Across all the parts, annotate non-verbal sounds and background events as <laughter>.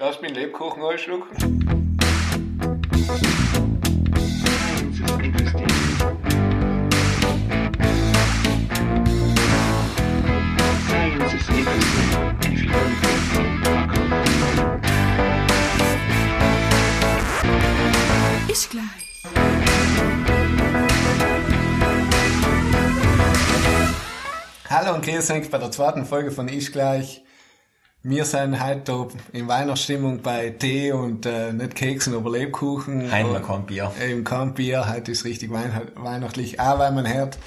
Lass mich Lebkuchen einschlucken. Hallo und grüß euch bei der zweiten Folge von Ich gleich. Wir sind heute da in Weihnachtsstimmung bei Tee und äh, nicht Keksen, aber Lebkuchen. Und kein Bier. Eben kein Bier, heute ist richtig weihn- weihnachtlich. Auch weil man hört,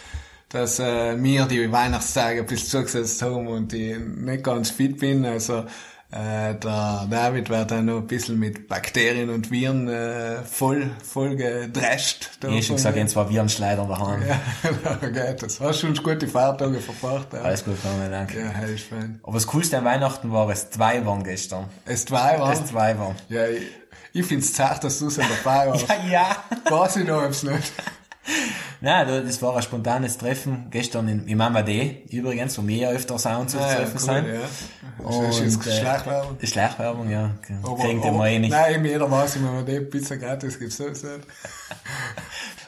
dass äh, mir die Weihnachtstage ein bisschen zugesetzt haben und ich nicht ganz fit bin. Also äh, der David wird dann noch ein bisschen mit Bakterien und Viren äh, voll, voll gedrescht. da Ich hab schon gesagt, mir. jetzt war Virenschleider daheim. Ja, <laughs> da geht das. Hast schon gute Feiertage verbracht? Ja, Alles gut, vielen Dank. ja ist fein. Aber das Coolste an Weihnachten war, es zwei waren gestern. Es zwei waren. Es zwei waren. Ja, ich, ich find's zart, dass du so dabei warst. Ja, ja. Weiß ich noch, ob's nicht. <laughs> Nein, das war ein spontanes Treffen gestern in, im Mama D, übrigens, wo wir ja öfter zu Ah, treffen cool, sind. ja. Jetzt äh, Schleichwerbung. Schleichwerbung, ja. Aber- Kriegt aber- immer eh nicht. Nein, jeder weiß wenn die Pizza gratis gibt, es nicht. <laughs>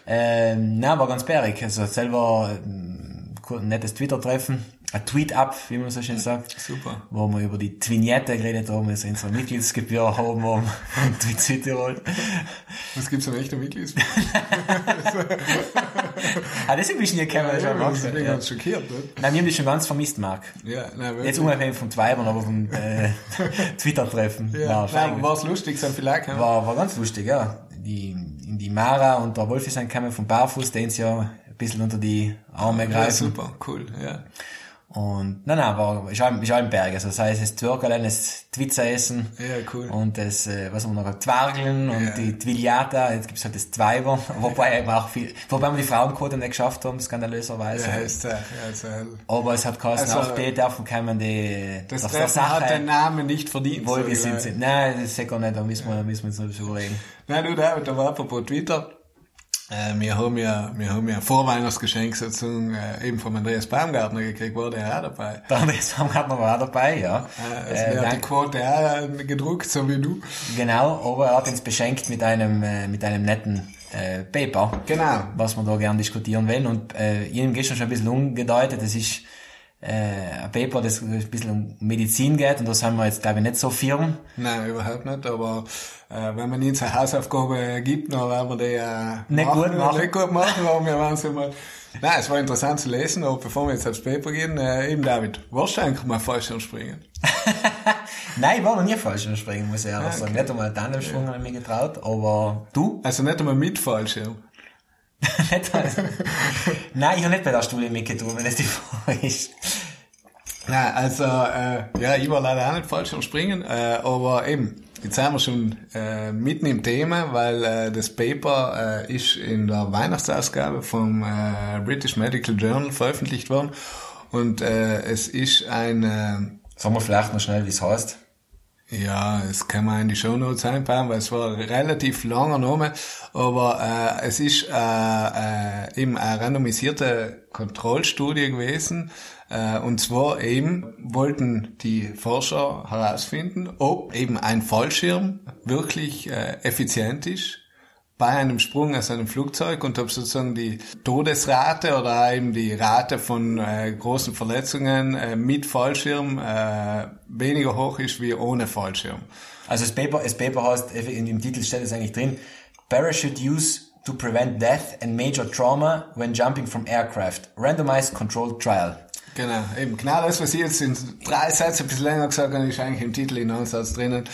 Ähm, nein, war ganz bärig. Also selber ähm, nettes Twitter-Treffen. Ein Tweet-Up, wie man so schön sagt. Super. Wo wir über die Twinette geredet haben, also unsere Mitgliedsgebühr haben um Tweet Südtirol. Was gibt's am echten Mitglieds? Ah, deswegen bist du nie gekommen, das ist einfach ich bin ja. ganz schockiert, nicht? Nein, wir haben dich schon ganz vermisst, Marc. Ja, nein, Jetzt unabhängig vom Zweibern, aber vom äh, <laughs> Twitter-Treffen. Ja, War, nein, war's lustig, sind vielleicht, ja. war, war ganz lustig, ja. Die, in die Mara und der Wolfi sind gekommen vom Barfuß, den sie ja ein bisschen unter die Arme ja, greifen. super, cool, ja. Und, nein, nein, war, ist auch, ist im Berg. Also, das heißt, das Türkelein, das Twitzer essen. Ja, cool. Und das, äh, was haben wir noch, Twargeln und Ja. die Twiliata, jetzt gibt's halt das Zweiber, <laughs> wobei eben auch viel, wobei wir die Frauenquote nicht geschafft haben, skandalöserweise. Ja, ist, ja, also, Aber es hat geheißen, Also, auch die dürfen kommen, die, das der- der Treffen hat Sache den Namen nicht verdient. wohl so sind. Nein, das ist ja gar nicht, da müssen wir, da müssen wir uns noch ein überlegen. Nein, du David, da war apropos Twitter. Äh, wir haben ja, wir haben ja ein Vorweihnachtsgeschenk sozusagen, äh, eben vom Andreas Baumgartner gekriegt, war der auch dabei. Der Andreas Baumgartner war auch dabei, ja. Äh, also Äh, der hat die. Quote auch äh, gedruckt, so wie du. Genau, aber er hat uns beschenkt mit einem, äh, mit einem netten äh, Paper. Genau. Was wir da gern diskutieren wollen. Und äh, habe gestern schon ein bisschen umgedeutet, das ist äh, ein Paper, das ein bisschen um Medizin geht und da sind wir jetzt, glaube ich, nicht so firm. Nein, überhaupt nicht, aber äh, wenn man ihnen eine Hausaufgabe gibt, dann werden wir die äh, Nicht gut machen. Nicht gut machen, aber wir werden sie mal... Nein, es war interessant zu lesen, aber bevor wir jetzt aufs Paper gehen, äh, eben David, warst du eigentlich mal Fallschirm springen? <laughs> Nein, ich war noch nie falsch Springen, muss ich ehrlich Ah, sagen. okay. Nicht einmal Tandemsprung habe ich mir getraut, aber du? Also nicht einmal mit Fallschirm. Nicht einmal. Nein, ich habe nicht bei der Studie mitgetan, wenn das die Frage ist. Nein, also, äh, ja, ich war leider auch nicht falsch am Springen, äh, aber eben, jetzt sind wir schon äh, mitten im Thema, weil äh, das Paper äh, ist in der Weihnachtsausgabe vom äh, British Medical Journal veröffentlicht worden und äh, es ist ein, äh, Sagen wir vielleicht noch schnell, wie es heißt. Ja, es kann man in die Shownotes einbauen, weil es war relativ langer Name, aber äh, es ist äh, äh, eben eine randomisierte Kontrollstudie gewesen, äh, und zwar eben wollten die Forscher herausfinden, ob eben ein Fallschirm wirklich äh, effizient ist bei einem Sprung aus einem Flugzeug und ob sozusagen die Todesrate oder eben die Rate von äh, großen Verletzungen äh, mit Fallschirm äh, weniger hoch ist wie ohne Fallschirm. Also das Paper, das Paper heißt, in dem Titel steht es eigentlich drin, Parachute use to prevent death and major trauma when jumping from aircraft. Randomized controlled trial. Genau, eben genau das, was ich jetzt in drei Sätzen ein bisschen länger gesagt habe, ist eigentlich im Titel in einem Satz drinnen.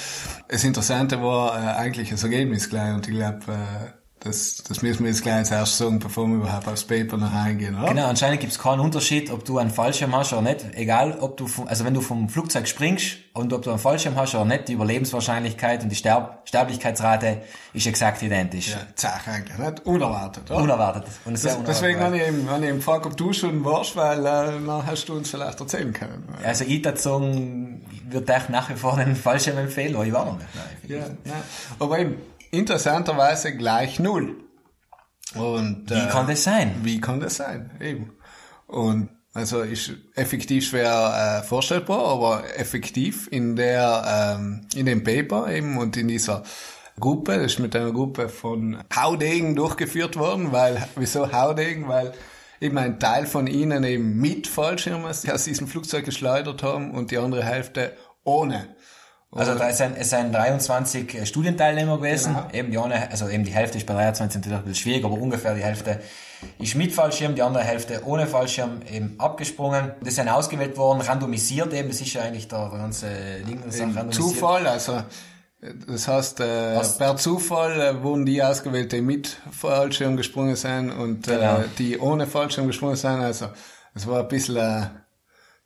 Das Interessante war äh, eigentlich das Ergebnis gleich und ich glaube, äh, das, das müssen wir jetzt gleich zuerst sagen, bevor wir überhaupt aufs Paper noch eingehen, oder? Genau, anscheinend gibt es keinen Unterschied, ob du einen Fallschirm hast oder nicht. Egal, ob du, vom, also wenn du vom Flugzeug springst und ob du einen Fallschirm hast oder nicht, die Überlebenswahrscheinlichkeit und die Sterb Sterblichkeitsrate ist exakt identisch. Ja, zach eigentlich, nicht? Unerwartet, oder? Unerwartet. Und Das, unerwartet. deswegen habe ich eben, habe ich eben gefragt, ob du schon warst, weil äh, dann hast du uns vielleicht erzählen können. Also ich würde ich würde euch nach wie vor den Fallschirm empfehlen, aber ich war noch nicht. Nein, Ja, nein. Aber eben, interessanterweise gleich null. Und, Wie kann das sein? Wie kann das sein? Eben. Und Also ist effektiv schwer äh, vorstellbar, aber effektiv in der ähm, in dem Paper eben und in dieser Gruppe, das ist mit einer Gruppe von Haudegen durchgeführt worden, weil <laughs> wieso Haudegen? Weil eben ein Teil von ihnen eben mit Fallschirm aus diesem Flugzeug geschleudert haben und die andere Hälfte ohne. Also da sind, es sind 23 äh, Studienteilnehmer gewesen. Genau. Eben die eine, also eben die Hälfte ist bei 23 natürlich ein bisschen schwierig, aber ungefähr die Hälfte ist mit Fallschirm, die andere Hälfte ohne Fallschirm eben abgesprungen. Das sind ausgewählt worden, randomisiert eben, das ist ja eigentlich der, der ganze Ding, ist. Zufall, also äh, das heißt, äh, Was? per Zufall äh, wurden die ausgewählt, die mit Fallschirm gesprungen sind und Genau. äh, die ohne Fallschirm gesprungen sind. Also es war ein bisschen, äh,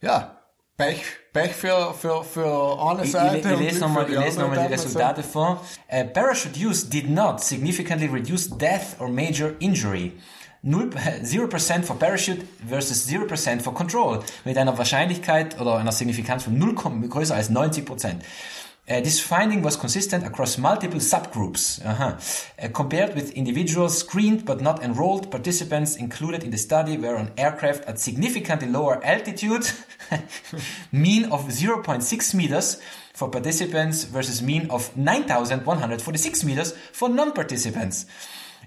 ja, Pech, Pech für, für, für eine Ich, ich, Seite. ich und lese nochmal ich lese noch mal die Resultate vor. Uh, parachute use did not significantly reduce death or major injury. Null- <laughs> 0% for Parachute versus 0% for Control. Mit einer Wahrscheinlichkeit oder einer Signifikanz von 0, größer als 90%. Uh, this finding was consistent across multiple subgroups. Aha. Uh, compared with individuals screened but not enrolled, participants included in the study were on aircraft at significantly lower altitude, <laughs> mean of 0.6 meters for participants versus mean of 9,146 meters for non-participants.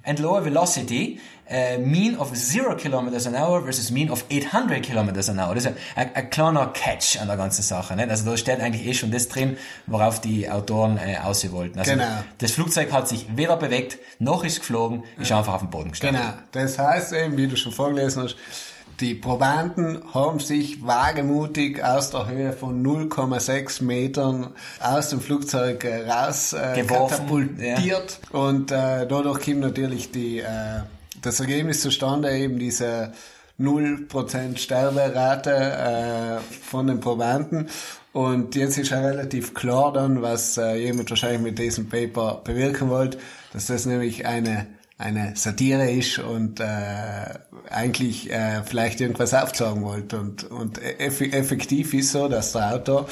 And lower velocity, uh, mean of 0 kilometers an hour versus mean of 800 kilometers an hour. Das ist ein, ein, ein kleiner Catch an der ganzen Sache. Nicht? Also da steht eigentlich eh schon das drin, worauf die Autoren äh, aussehen wollten. Also Genau. das Flugzeug hat sich weder bewegt, noch ist geflogen, ist einfach auf den Boden gestanden. Genau. Das heißt eben, wie du schon vorgelesen hast, die Probanden haben sich wagemutig aus der Höhe von 0,6 Metern aus dem Flugzeug äh, raus äh, katapultiert und äh, dadurch kommt natürlich die, äh, das Ergebnis zustande, eben diese 0% Sterberate äh, von den Probanden. Und jetzt ist ja relativ klar dann, was äh, jemand wahrscheinlich mit diesem Paper bewirken wollte, dass das nämlich eine eine Satire ist und äh, eigentlich äh, vielleicht irgendwas aufzeigen wollte. Und, und eff effektiv ist so, dass der Autor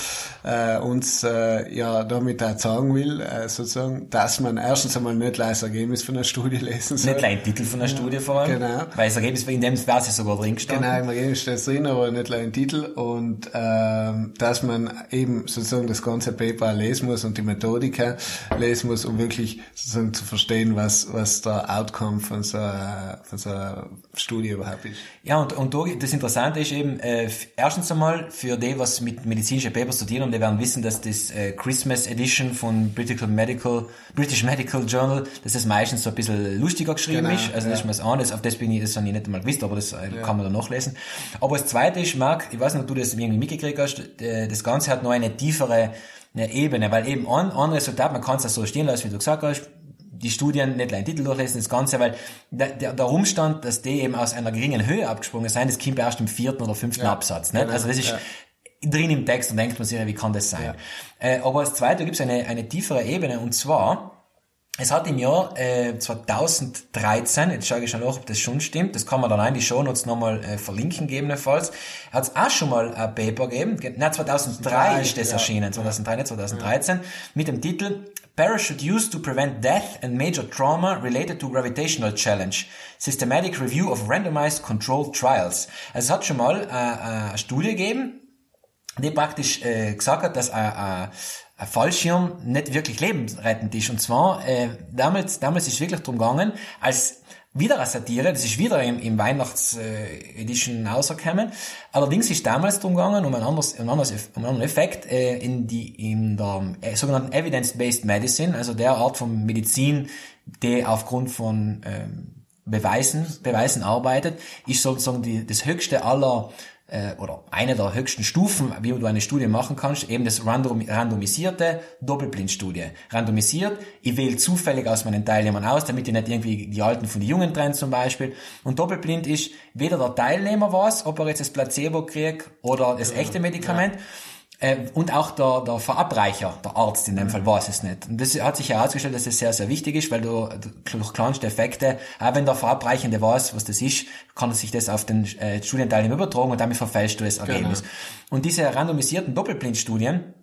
äh, uns äh, ja damit auch sagen will, äh, sozusagen, dass man erstens einmal nicht gleich das Ergebnis von einer Studie lesen soll. Nicht ein Titel von der Studie vor allem. Genau. Weil das Ergebnis, in dem wäre es sogar drin gestanden. Genau, im Ergebnis steht es drin, aber nicht ein Titel. Und ähm, dass man eben sozusagen das ganze Paper lesen muss und die Methodika lesen muss, um wirklich sozusagen zu verstehen, was, was der Outcome von so, einer, von so einer Studie überhaupt ist. Ja, und, und da, das Interessante ist eben, äh, erstens einmal, für die, was mit medizinischen Papers studieren, und die werden wissen, dass das äh, Christmas Edition von British Medical, British Medical Journal, dass das meistens so ein bisschen lustiger geschrieben Genau, ist. Also das ja. ist mal das eine, auf das bin ich, das habe ich nicht einmal gewusst, aber das äh, kann man dann nachlesen. Aber das zweite ist, Marc, ich weiß nicht, ob du das irgendwie mitgekriegt hast, äh, das Ganze hat noch eine tiefere eine Ebene, weil eben ein, ein Resultat, man kann es so stehen lassen, wie du gesagt hast, die Studien nicht allein Titel durchlesen, das Ganze, weil der, der, der Umstand, dass die eben aus einer geringen Höhe abgesprungen sind, das kommt erst im vierten oder fünften Absatz. Nicht? genau, also das ist ja. drin im Text und denkt man sich, wie kann das sein? Äh, aber als zweite gibt es eine, eine tiefere Ebene und zwar, es hat im Jahr äh, 2013, jetzt schaue ich schon nach, ob das schon stimmt, das kann man dann in die Shownotes nochmal äh, verlinken gegebenenfalls, hat es auch schon mal ein Paper gegeben, Ge- nein, 2003 2003, ist das ja. erschienen, 2003, nicht 2013, mit dem Titel Parachute used to prevent death and major trauma related to gravitational challenge. Systematic review of randomized controlled trials. Also es hat schon mal äh, äh, eine Studie gegeben, die praktisch äh, gesagt hat, dass ein, ein, ein Fallschirm nicht wirklich lebensrettend ist. Und zwar, äh, damals, damals ist wirklich drum gegangen, als wieder eine Satire, das ist wieder im, im Weihnachts-Edition rausgekommen. Allerdings ist damals drum gegangen, um ein anderes, um anderes, um einen anderen Effekt, äh, in die, in der äh, sogenannten Evidence-Based Medicine, also der Art von Medizin, die aufgrund von, ähm, Beweisen, Beweisen arbeitet, ist sozusagen die, das höchste aller äh, oder eine der höchsten Stufen, wie du eine Studie machen kannst, eben das random, randomisierte Doppelblindstudie. Randomisiert, ich wähle zufällig aus meinen Teilnehmern aus, damit ich nicht irgendwie die Alten von den Jungen trenne zum Beispiel. Und Doppelblind ist, weder der Teilnehmer weiß, ob er jetzt das Placebo kriegt oder das echte Medikament. Äh, und auch der, der Verabreicher, der Arzt in dem Fall, weiß es nicht. Und das hat sich herausgestellt, dass das sehr, sehr wichtig ist, weil du du- durch kleinste Effekte, auch wenn der Verabreichende weiß, was das ist, kann sich das auf den äh, Studienteilnehmer übertragen und damit verfälscht du das Ergebnis. Und diese randomisierten Doppelblindstudien,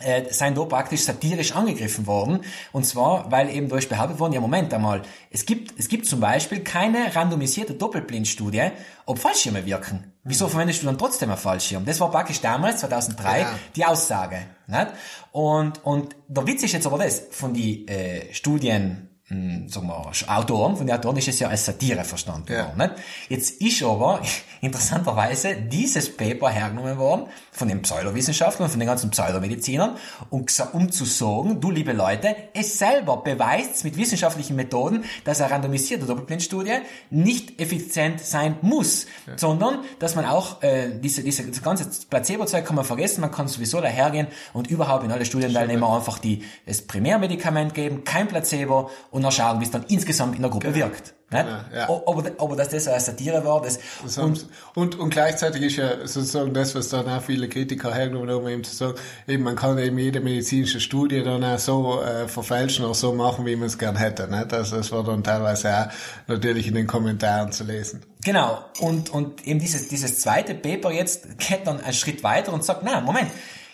äh, seien da praktisch satirisch angegriffen worden. Und zwar, weil eben durch behauptet worden, ja Moment einmal, es gibt, es gibt zum Beispiel keine randomisierte Doppelblindstudie, ob Fallschirme wirken. Wieso verwendest du dann trotzdem einen Fallschirm? Das war praktisch damals, 2003, Ja. die Aussage. Nicht? Und, und der Witz ist jetzt aber das, von die äh, Studien, mh, sagen wir, Autoren, von den Autoren ist es ja als Satire verstanden Ja. worden. Nicht? Jetzt ist aber <laughs> interessanterweise dieses Paper hergenommen worden von den Pseudowissenschaftlern, von den ganzen Pseudomedizinern, um, gesa- um zu sagen, du liebe Leute, es selber beweist mit wissenschaftlichen Methoden, dass eine randomisierte Doppelblindstudie nicht effizient sein muss, sondern dass man auch äh, diese, diese das ganze Placebo-Zeug kann man vergessen, man kann sowieso dahergehen und überhaupt in alle Studienteilnehmer einfach die, das Primärmedikament geben, kein Placebo und dann schauen, wie es dann insgesamt in der Gruppe wirkt. Ja. O- Aber, aber dass das eine Satire war, das, Das und, und, und gleichzeitig ist ja sozusagen das, was dann auch viele Kritiker hergenommen haben, eben zu sagen, eben man kann eben jede medizinische Studie dann auch so äh, verfälschen oder so machen, wie man es gern hätte. Nicht? Also das war dann teilweise auch natürlich in den Kommentaren zu lesen. Genau. Und, und eben dieses, dieses zweite Paper jetzt geht dann einen Schritt weiter und sagt, na, Moment,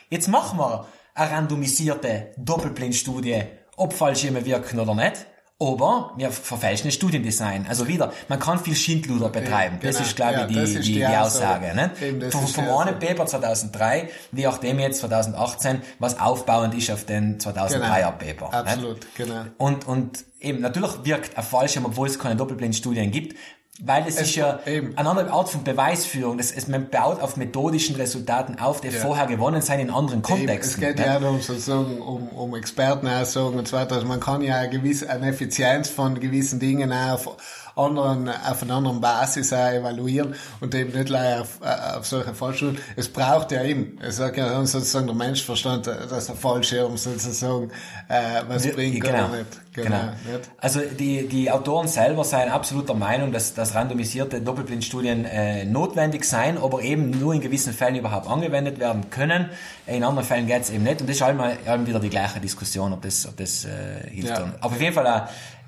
jetzt machen wir eine randomisierte Doppelblindstudie, ob Fallschirme wirken oder nicht. Aber wir verfälschen das Studiendesign. Also wieder, man kann viel Schindluder betreiben. das genau. ist, glaube Ja, ich, die, das die, die, Aussage. Aussage. Ne? Das Vom, vom einen. Paper 2003, wie auch dem jetzt 2018, was aufbauend ist auf den 2003er Paper. nicht? Absolut, genau. Und, und eben, natürlich wirkt ein Fallschirm, obwohl es keine Doppelblindstudien gibt, weil es, ist ja eben. eine andere Art von Beweisführung. Das, es, man baut auf methodischen Resultaten auf, die vorher gewonnen sind in anderen Eben, Kontexten. es geht ne? ja darum, sozusagen, um, um Expertenaussagen und so weiter. Also man kann ja eine gewisse, eine Effizienz von gewissen Dingen auch auf anderen, auf einer anderen Basis auch evaluieren und eben nicht leider auf, äh, auf solche Fallschirme. Es braucht ja eben, es sagt ja sozusagen der Menschverstand, äh, dass der Fallschirm sozusagen, äh, was bringt genau, oder nicht. Genau. Nicht? Also die, die Autoren selber seien absolut der Meinung, dass, dass randomisierte Doppelblindstudien äh, notwendig seien, aber eben nur in gewissen Fällen überhaupt angewendet werden können. In anderen Fällen geht es eben nicht. Und das ist einmal eben wieder die gleiche Diskussion, ob das, ob das äh, hilft. Ja. Aber auf jeden Fall äh,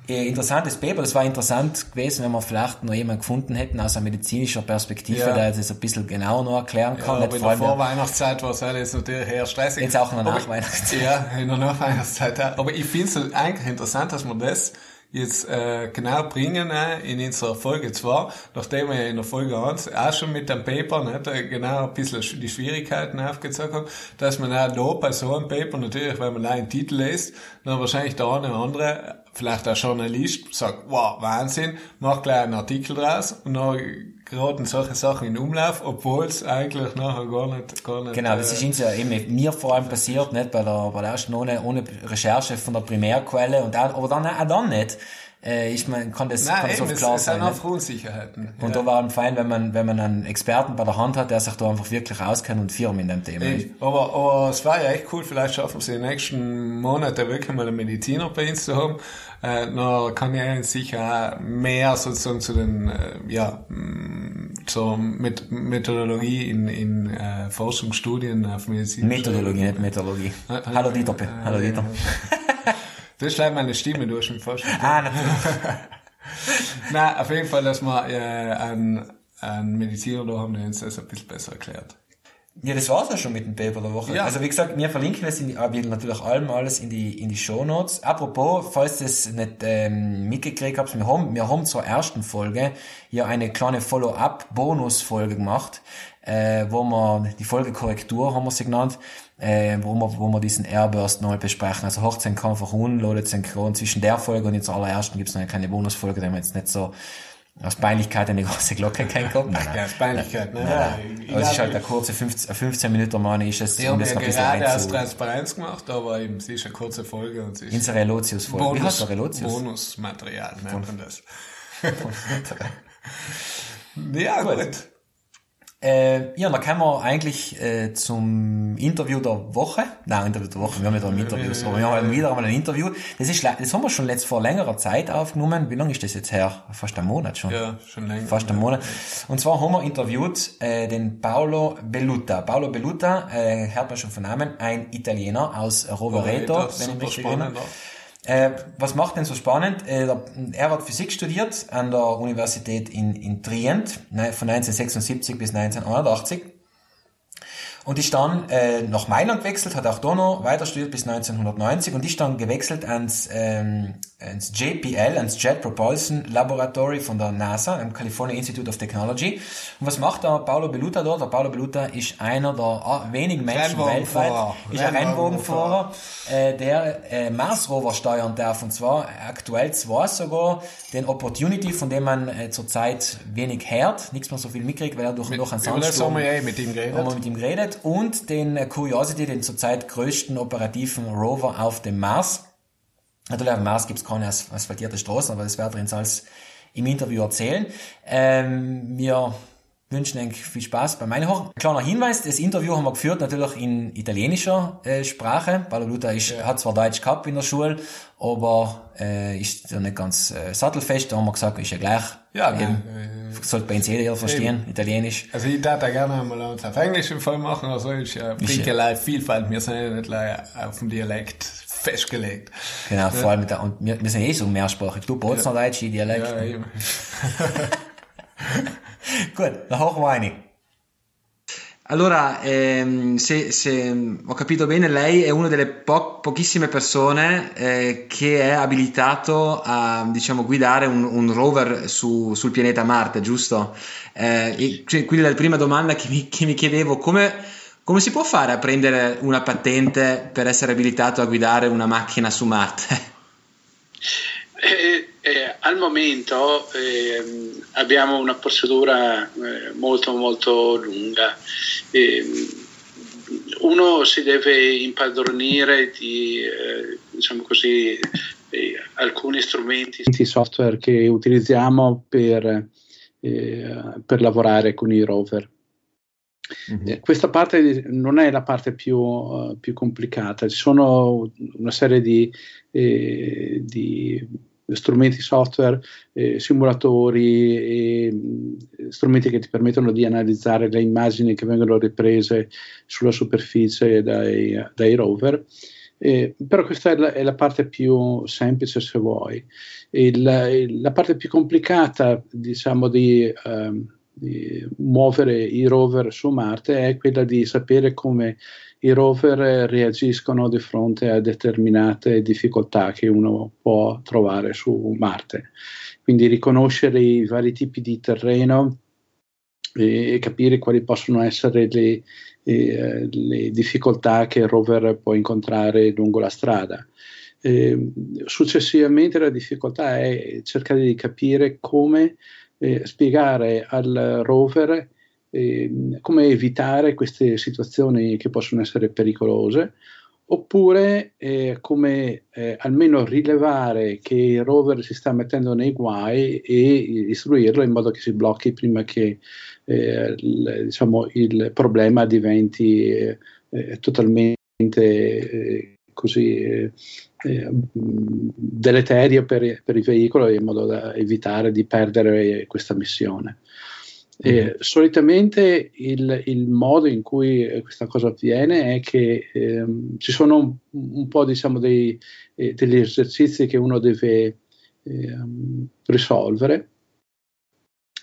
interessantes Paper. Das war interessant gewesen, wenn wir vielleicht noch jemanden gefunden hätten aus einer medizinischer Perspektive, Ja. der das ein bisschen genauer noch erklären kann. Ja, aber in vor der Vorweihnachtszeit war es alles natürlich eher stressig. Jetzt auch in der Nachweihnachtszeit. Ja, in der Nachweihnachtszeit auch. Aber ich finde es eigentlich interessant, dass wir das jetzt äh, genau bringen äh, in unserer Folge. 2, nachdem wir in der Folge 1 auch schon mit dem Paper nicht, äh, genau ein bisschen sch- die Schwierigkeiten aufgezeigt haben, dass man auch da bei so einem Paper. Natürlich, wenn man einen Titel liest, dann wahrscheinlich der eine oder andere, vielleicht auch Journalist, sagt, wow, Wahnsinn, macht gleich einen Artikel draus und dann geraten solche Sachen in Umlauf, obwohl es eigentlich nachher gar nicht, gar nicht Genau, das äh, ist uns ja eben mir vor allem passiert, nicht bei der, bei der ersten ohne, ohne Recherche von der Primärquelle und auch, aber dann auch dann nicht. Äh, ich meine, kann das, Nein, kann das eben, es, klar es sein. sind auch Nicht? Unsicherheiten. Und da war ein fein, wenn man, wenn man einen Experten bei der Hand hat, der sich da einfach wirklich auskennt und Firmen in dem Thema. ist. Aber, aber es war ja echt cool, vielleicht schaffen sie in den nächsten Monaten wirklich mal einen Mediziner bei uns zu haben. Äh, dann kann ich uns sicher auch mehr sozusagen zu den, äh, ja, zur Met Methodologie in, in äh, Forschungsstudien auf Medizin. Methodologie, nicht Methodologie. Äh, Hallo Dieter. Hallo Dieter. Das schleift meine Stimme durch im Forschung. Ah, natürlich. <laughs> Nein, auf jeden Fall, dass wir äh, einen, einen Mediziner da haben, der uns das ein bisschen besser erklärt. Ja, das war's ja schon mit dem Paper der Woche. Ja. Also wie gesagt, wir verlinken es in die, aber natürlich allem alles in die in die Show Notes. Apropos, falls ihr es nicht ähm, mitgekriegt habt, wir haben wir haben zur ersten Folge ja eine kleine Follow-up-Bonus-Folge gemacht, äh, wo wir die Folge Korrektur haben wir sie genannt, äh, wo wir wo wir diesen Airburst neu besprechen. Also hört den einfach unloaded synchron zwischen der Folge und jetzt allerersten gibt's noch eine kleine Bonusfolge, da haben wir jetzt nicht so aus Peinlichkeit eine große Glocke kein <laughs> gehabt. Nein, nein. Ja, aus Peinlichkeit, ne? Ja, Aber es ist halt eine kurze 15, 15 Minuten, meine ich es, Die haben das ja gerade reinzu- Transparenz gemacht, aber eben, sie ist eine kurze Folge und sie ist Unsere Relotius-Folge. Wie heißt Relotius? Bonusmaterial nennt man das. <laughs> ja, gut. Äh, ja, dann kommen wir eigentlich äh, zum Interview der Woche. Nein, Interview der Woche, wir haben ja da ein Interview, aber wir haben wieder einmal ein Interview. Das ist, das haben wir schon letzt vor längerer Zeit aufgenommen. Wie lange ist das jetzt her? Fast einen Monat schon. Ja, schon länger. Fast einen Monat. Und zwar haben wir interviewt äh, den Paolo Belluta. Paolo Belluta, äh, hört man schon von Namen, ein Italiener aus Rovereto, Rovereto, wenn ich super mich erinnere. auch. Äh, was macht denn so spannend? Äh, er hat Physik studiert an der Universität in, in Trient, ne, von 1976 bis 1981. und ist dann äh, nach Mailand gewechselt, hat auch da noch weiter studiert bis 1990 und ist dann gewechselt ans, ähm, ans JPL, ans Jet Propulsion Laboratory von der NASA, am California Institute of Technology. Und was macht der Paolo Belluta dort? Der Paolo Belluta ist einer der ah, wenigen Menschen weltweit, ist ein Rennwagenfahrer, äh, der äh, Mars Rover steuern darf und zwar aktuell zwar sogar den Opportunity, von dem man äh, zurzeit wenig hört, nichts mehr so viel mitkriegt, weil er durch, einen das Sandsturm haben wir ja eh mit ihm geredet. haben wir mit ihm geredet und den äh, Curiosity, den zurzeit größten operativen Rover auf dem Mars. Natürlich auf dem Mars gibt es keine as- asphaltierte Straßen, aber das werden wir uns alles im Interview erzählen. Ähm, wir wünschen euch viel Spaß bei meinem Hören. Kleiner Hinweis, das Interview haben wir geführt natürlich in italienischer äh, Sprache. Paolo Luta ist, hat zwar Deutsch gehabt in der Schule, aber äh, ist ja nicht ganz äh, sattelfest. Da haben wir gesagt, ist ja gleich. Ja, Eben, nein, sollte bei uns jeder verstehen, Italienisch. Also ich darf da gerne einmal uns auf Englisch im Fall machen, also ich äh, bringe ja- gleich Vielfalt, wir sind ja nicht gleich auf dem Dialekt festgelegt. Genau, vor allem mit der, und wir, wir sind eh so mehrsprachig. Du Bozner Deutsch, ich Dialekt. Ja, eben. <laughs> Gut, dann hoch wir eine. Allora, ehm, se, se ho capito bene, lei è una delle po- pochissime persone eh, che è abilitato a, diciamo, guidare un, un rover su- sul pianeta Marte, giusto? Eh, e cioè, quindi la prima domanda che mi, che mi chiedevo, come, come si può fare a prendere una patente per essere abilitato a guidare una macchina su Marte? <laughs> Eh, eh, al momento ehm, abbiamo una procedura eh, molto molto lunga. Ehm, uno si deve impadronire di eh, diciamo così, eh, alcuni strumenti software che utilizziamo per, eh, per lavorare con i rover. Eh, Questa parte non è la parte più, eh, più complicata, ci sono una serie di, eh, di strumenti software, eh, simulatori e mh, strumenti che ti permettono di analizzare le immagini che vengono riprese sulla superficie dai, dai rover. Eh, però questa è la, è la parte più semplice se vuoi. Il- la parte più complicata, diciamo, di, ehm, di muovere i rover su Marte è quella di sapere come i rover reagiscono di fronte a determinate difficoltà che uno può trovare su Marte. Quindi riconoscere i vari tipi di terreno e capire quali possono essere le, eh, le difficoltà che il rover può incontrare lungo la strada. Eh, successivamente la difficoltà è cercare di capire come eh, spiegare al rover eh, come evitare queste situazioni che possono essere pericolose oppure eh, come eh, almeno rilevare che il rover si sta mettendo nei guai e istruirlo in modo che si blocchi prima che eh, il, diciamo, il problema diventi totalmente così eh, eh, mh, deleterio per, per il veicolo in modo da evitare di perdere questa missione. Eh, solitamente il, il modo in cui eh, questa cosa avviene è che ehm, ci sono un, un po' diciamo dei, eh, degli esercizi che uno deve ehm, risolvere,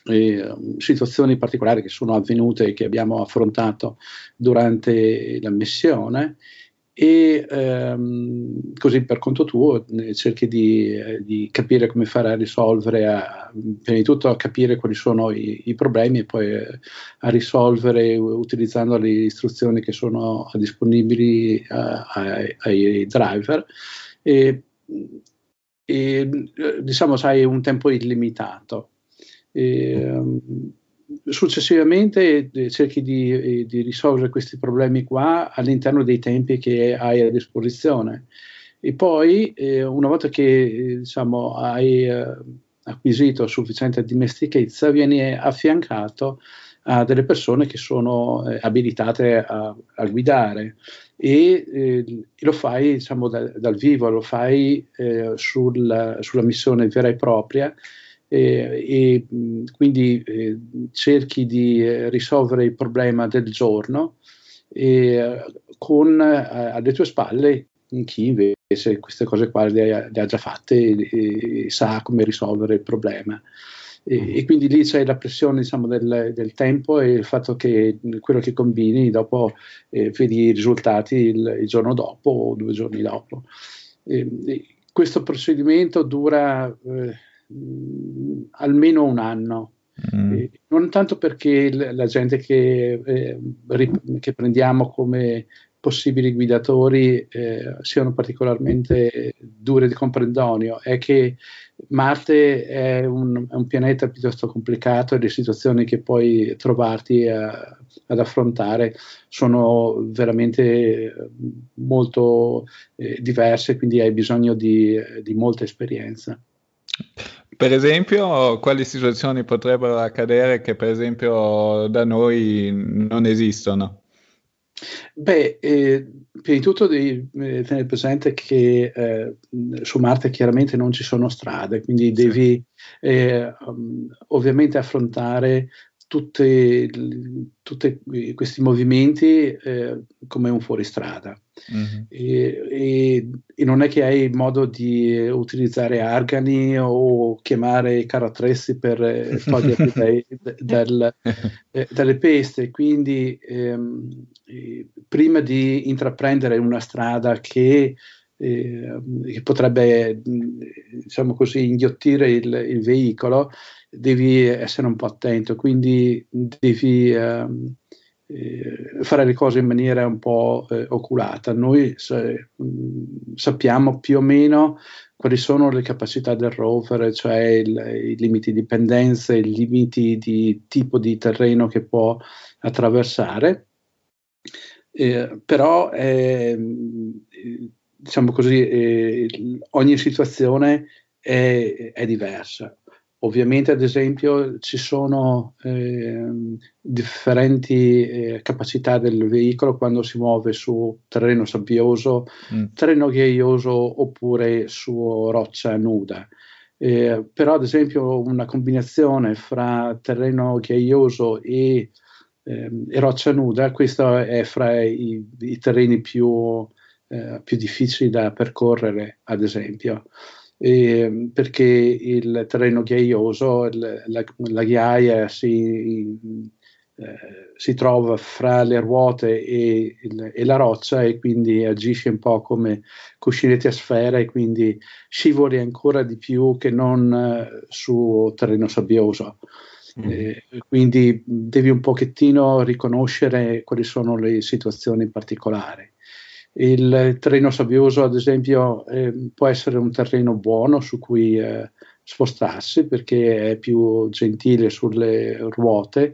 eh, situazioni particolari che sono avvenute e che abbiamo affrontato durante la missione e ehm, così per conto tuo eh, cerchi di, eh, di capire come fare a risolvere, a, prima di tutto a capire quali sono i, i problemi e poi eh, a risolvere utilizzando le istruzioni che sono disponibili eh, ai, ai driver. E, e, diciamo, sai, un tempo illimitato. E, ehm, successivamente eh, cerchi di, eh, di risolvere questi problemi qua all'interno dei tempi che hai a disposizione. E poi eh, una volta che eh, diciamo, hai eh, acquisito sufficiente dimestichezza vieni affiancato a delle persone che sono eh, abilitate a, a guidare. E lo fai diciamo, da- dal vivo, lo fai sul- sulla missione vera e propria eh, e mh, quindi eh, cerchi di eh, risolvere il problema del giorno eh, con alle tue spalle chi invece queste cose qua le ha, le ha già fatte e, e sa come risolvere il problema. E, e quindi lì c'è la pressione diciamo, del, del, tempo e il fatto che quello che combini dopo eh, vedi i risultati il, il, giorno dopo o due giorni dopo. E, questo procedimento dura eh, almeno un anno. Mm. Eh, non tanto perché l- la gente che, eh, rip- che, prendiamo come possibili guidatori eh, siano particolarmente dure di comprendonio, è che Marte è un, è un, pianeta piuttosto complicato e le situazioni che puoi trovarti a, ad affrontare sono veramente molto eh, diverse, quindi hai bisogno di, di molta esperienza. Per esempio, quali situazioni potrebbero accadere che per esempio da noi non esistono? Beh, eh, prima di tutto devi eh, tenere presente che eh, su Marte chiaramente non ci sono strade, quindi devi eh, um, ovviamente affrontare tutti questi movimenti eh, come un fuoristrada. Mm-hmm. E, e, e, non è che hai modo di utilizzare argani o chiamare carattrezzi per eh, toglierti <laughs> dai, dal, eh, dalle peste. Quindi ehm, prima di intraprendere una strada che eh, che potrebbe diciamo così inghiottire il, il, veicolo devi essere un po' attento quindi devi ehm, eh, fare le cose in maniera un po' eh, oculata noi se, mh, sappiamo più o meno quali sono le capacità del rover cioè il, i limiti di pendenza i limiti di tipo di terreno che può attraversare eh, però eh, diciamo così, eh, ogni situazione è, è, diversa. Ovviamente, ad esempio, ci sono eh, differenti eh, capacità del veicolo quando si muove su terreno sabbioso, mm. terreno ghiaioso oppure su roccia nuda. Eh, però, ad esempio, una combinazione fra terreno ghiaioso e, ehm, e roccia nuda, questo è fra i, i terreni più, eh, più difficili da percorrere, ad esempio, e, perché il terreno ghiaioso, il, la, la, ghiaia si, eh, si, trova fra le ruote e, il, e, la roccia e quindi agisce un po' come cuscinetti a sfera e quindi scivoli ancora di più che non eh, su terreno sabbioso. Mm. Eh, quindi devi un pochettino riconoscere quali sono le situazioni particolari. Il terreno sabbioso, ad esempio, eh, può essere un terreno buono su cui eh, spostarsi perché è più gentile sulle ruote,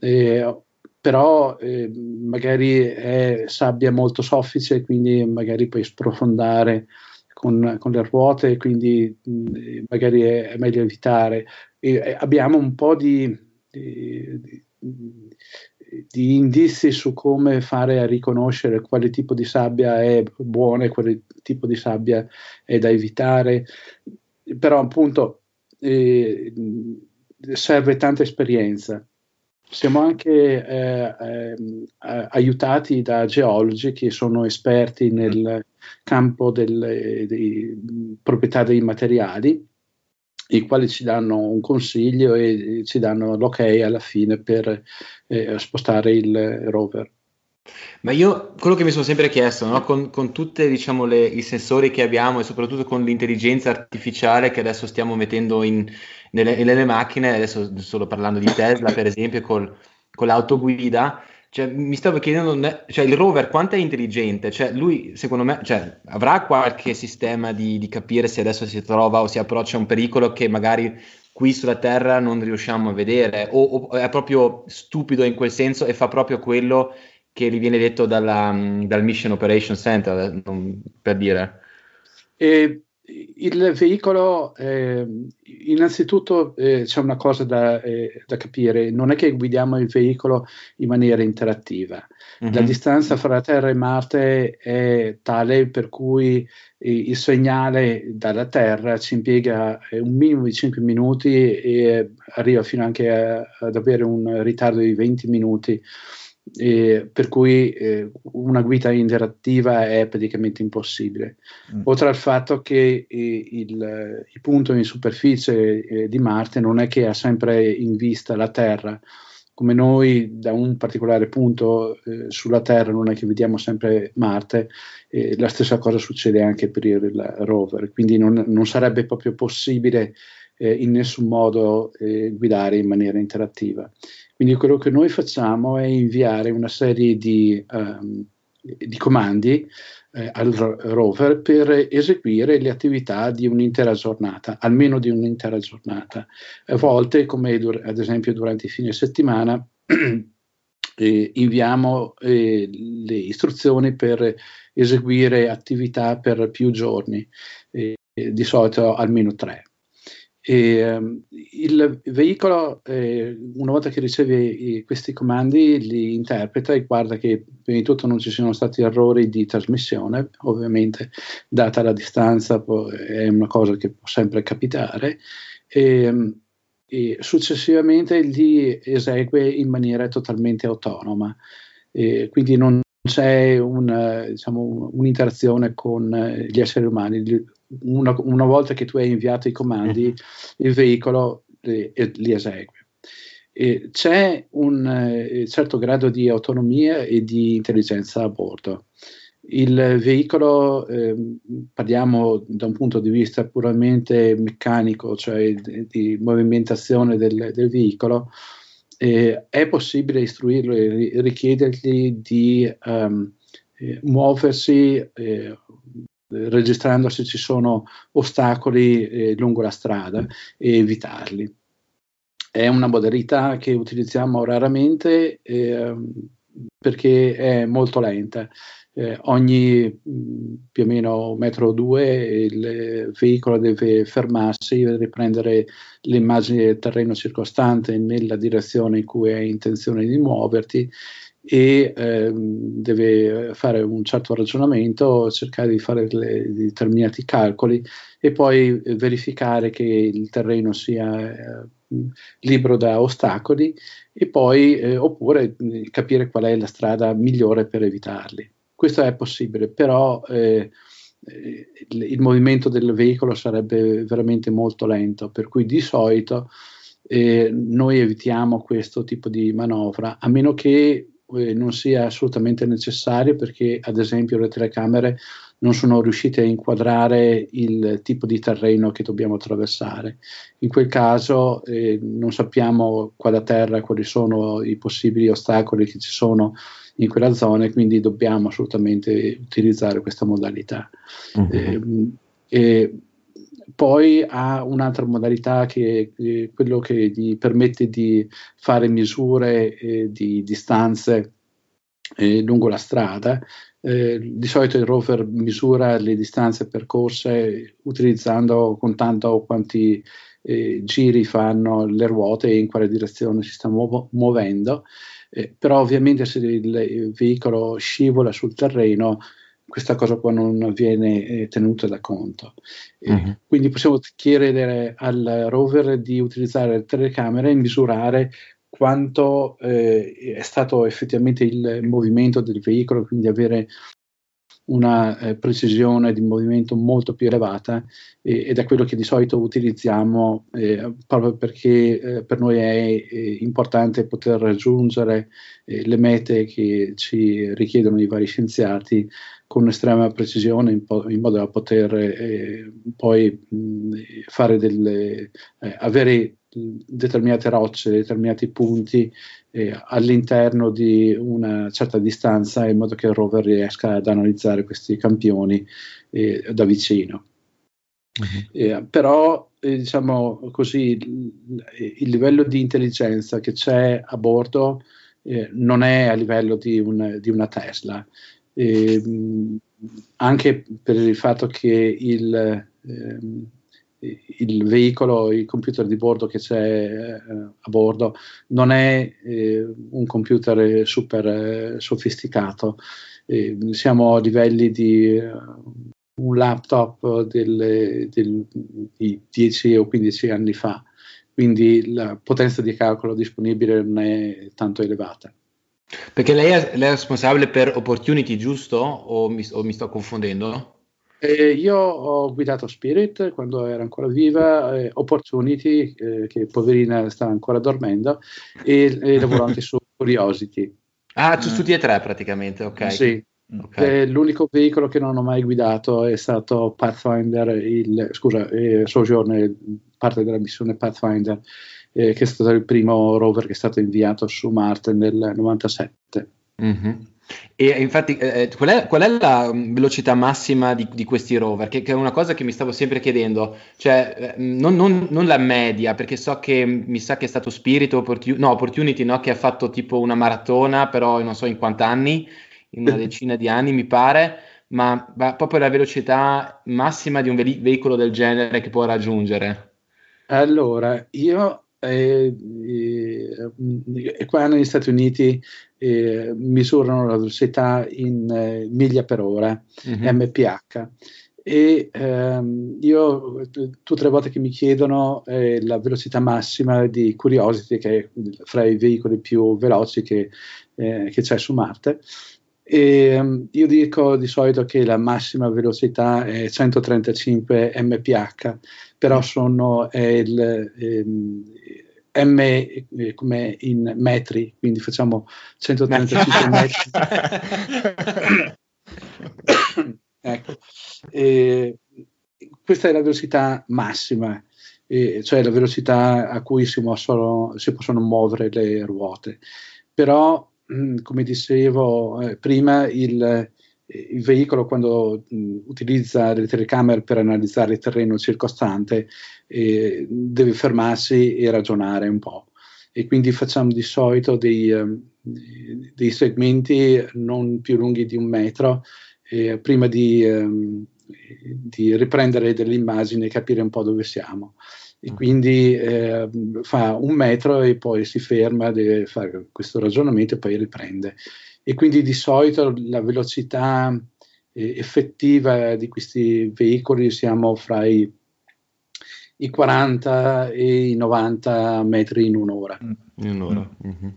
eh, però eh, magari è sabbia molto soffice, quindi magari puoi sprofondare con, con le ruote, quindi mh, magari è, è, meglio evitare. E, abbiamo un po' di, di, di di indizi su come fare a riconoscere quale tipo di sabbia è buona e quale tipo di sabbia è da evitare, però appunto eh, serve tanta esperienza. Siamo anche eh, eh, aiutati da geologi che sono esperti nel campo delle, dei, proprietà dei materiali i quali ci danno un consiglio e ci danno l'ok alla fine per eh, spostare il rover. Ma io quello che mi sono sempre chiesto, no? con, con tutti diciamo, i sensori che abbiamo e soprattutto con l'intelligenza artificiale che adesso stiamo mettendo in, nelle, nelle, macchine, adesso solo parlando di Tesla per esempio, col, con l'autoguida, cioè, mi stavo chiedendo, cioè, il rover quanto è intelligente? Cioè, lui, secondo me, cioè, avrà qualche sistema di, di, capire se adesso si trova o si approccia a un pericolo che magari qui sulla Terra non riusciamo a vedere, o, o è proprio stupido in quel senso e fa proprio quello che gli viene detto dalla, dal Mission Operation Center, per dire. E il veicolo, eh, innanzitutto eh, c'è una cosa da, eh, da, capire, non è che guidiamo il veicolo in maniera interattiva. Mm-hmm. La distanza fra Terra e Marte è tale per cui il segnale dalla Terra ci impiega eh, un minimo di 5 minuti e arriva fino anche a, ad avere un ritardo di 20 minuti eh, per cui eh, una guida interattiva è praticamente impossibile. Mm. Oltre al fatto che eh, il, il, punto in superficie eh, di Marte non è che ha sempre in vista la Terra, come noi da un particolare punto eh, sulla Terra non è che vediamo sempre Marte, la stessa cosa succede anche per il rover, quindi non, non sarebbe proprio possibile eh, in nessun modo eh, guidare in maniera interattiva. Quindi quello che noi facciamo è inviare una serie di, um, di comandi eh, al rover per eseguire le attività di un'intera giornata, almeno di un'intera giornata. A volte, come dur- ad esempio durante i fine settimana, <clears throat> eh, inviamo eh, le istruzioni per eseguire attività per più giorni, eh, di solito almeno tre. E, um, il veicolo, eh, una volta che riceve i, questi comandi, li interpreta e guarda che prima di tutto non ci siano stati errori di trasmissione, ovviamente data la distanza può, è una cosa che può sempre capitare, e, um, e successivamente li esegue in maniera totalmente autonoma. E quindi non c'è un, diciamo, un'interazione con gli esseri umani, una, una, volta che tu hai inviato i comandi, il veicolo li, li esegue. E c'è un eh, certo grado di autonomia e di intelligenza a bordo. Il veicolo, eh, parliamo da un punto di vista puramente meccanico, cioè di, di movimentazione del, del veicolo, eh, è possibile istruirlo e richiedergli di um, eh, muoversi eh, registrando se ci sono ostacoli eh, lungo la strada e evitarli. È una modalità che utilizziamo raramente eh, perché è molto lenta. Eh, ogni mh, più o meno metro o due il veicolo deve fermarsi, riprendere le immagini del terreno circostante nella direzione in cui hai intenzione di muoverti e ehm, deve fare un certo ragionamento, cercare di fare le, determinati calcoli e poi verificare che il terreno sia eh, libero da ostacoli e poi eh, oppure capire qual è la strada migliore per evitarli. Questo è possibile, però eh, il, il movimento del veicolo sarebbe veramente molto lento, per cui di solito eh, noi evitiamo questo tipo di manovra, a meno che eh, non sia assolutamente necessario perché ad esempio le telecamere non sono riuscite a inquadrare il tipo di terreno che dobbiamo attraversare. In quel caso eh, non sappiamo qua da terra quali sono i possibili ostacoli che ci sono in quella zona e quindi dobbiamo assolutamente utilizzare questa modalità. Uh-huh. Eh, poi ha un'altra modalità che è quello che gli permette di fare misure eh, di distanze eh, lungo la strada. Eh, di solito il rover misura le distanze percorse utilizzando, contando quanti eh, giri fanno le ruote e in quale direzione si sta muov- muovendo. Eh, però ovviamente se il, il veicolo scivola sul terreno questa cosa qua non viene eh, tenuta da conto. Uh-huh. quindi possiamo chiedere al rover di utilizzare le telecamere e misurare quanto eh, è stato effettivamente il movimento del veicolo, quindi avere una eh, precisione di movimento molto più elevata eh, ed è quello che di solito utilizziamo eh, proprio perché eh, per noi è eh, importante poter raggiungere le mete che ci richiedono i vari scienziati con estrema precisione in, po- in modo da poter poi mh, fare delle, avere determinate rocce, determinati punti eh, all'interno di una certa distanza in modo che il rover riesca ad analizzare questi campioni eh, da vicino. Uh-huh. Eh, però, eh, diciamo così, il, il, livello di intelligenza che c'è a bordo eh, non è a livello di, un, di una Tesla. Ehm, anche per il fatto che il, ehm, il veicolo, il computer di bordo che c'è eh, a bordo non è eh, un computer super eh, sofisticato, siamo a livelli di eh, un laptop del, del, di 10 o 15 anni fa, quindi la potenza di calcolo disponibile non è tanto elevata. Perché lei è, lei è responsabile per Opportunity, giusto? O mi, o mi sto confondendo? Eh, io ho guidato Spirit quando era ancora viva, eh, Opportunity, eh, che poverina sta ancora dormendo, e, e lavoro anche su <laughs> Curiosity. Ah, su tutti e tre praticamente, ok. Sì, Ok. l'unico veicolo che non ho mai guidato è stato Pathfinder, il, scusa, eh, Sojourner, parte della missione Pathfinder, eh, che è stato il primo rover che è stato inviato su Marte nel 97. Mhm. E infatti, eh, qual, è, qual è la mm, velocità massima di, di questi rover? Che, che è una cosa che mi stavo sempre chiedendo, cioè eh, non, non- non la media, perché so che mm, mi sa che è stato Spirit, Opportu- no, Opportunity, no, che ha fatto tipo una maratona, però non so in quanti anni, in una <laughs> decina di anni mi pare, ma, ma proprio la velocità massima di un veli- veicolo del genere che può raggiungere. Allora, io eh, eh, qua negli Stati Uniti eh, misurano la velocità in eh, miglia per ora, Mhm. mph, e ehm, io tutte le volte che mi chiedono eh, la velocità massima di Curiosity, che è fra i veicoli più veloci che, eh, che c'è su Marte, e, ehm, io dico di solito che la massima velocità è 135 mph, però sono è il ehm, m eh, come in metri, quindi facciamo 135 <laughs> metri. <laughs> ecco. E questa è la velocità massima, eh, cioè la velocità a cui si, possono, si possono muovere le ruote. Però, come dicevo eh, prima, il, eh, il veicolo quando mh, utilizza le telecamere per analizzare il terreno circostante eh, deve fermarsi e ragionare un po'. E quindi facciamo di solito dei, ehm, dei segmenti non più lunghi di un metro eh, prima di, ehm, di riprendere delle immagini e capire un po' dove siamo. E quindi eh, fa un metro e poi si ferma, deve fare questo ragionamento e poi riprende. E quindi di solito la velocità eh, effettiva di questi veicoli siamo fra i, i 40 e i 90 metri in un'ora. In un'ora. Mhm.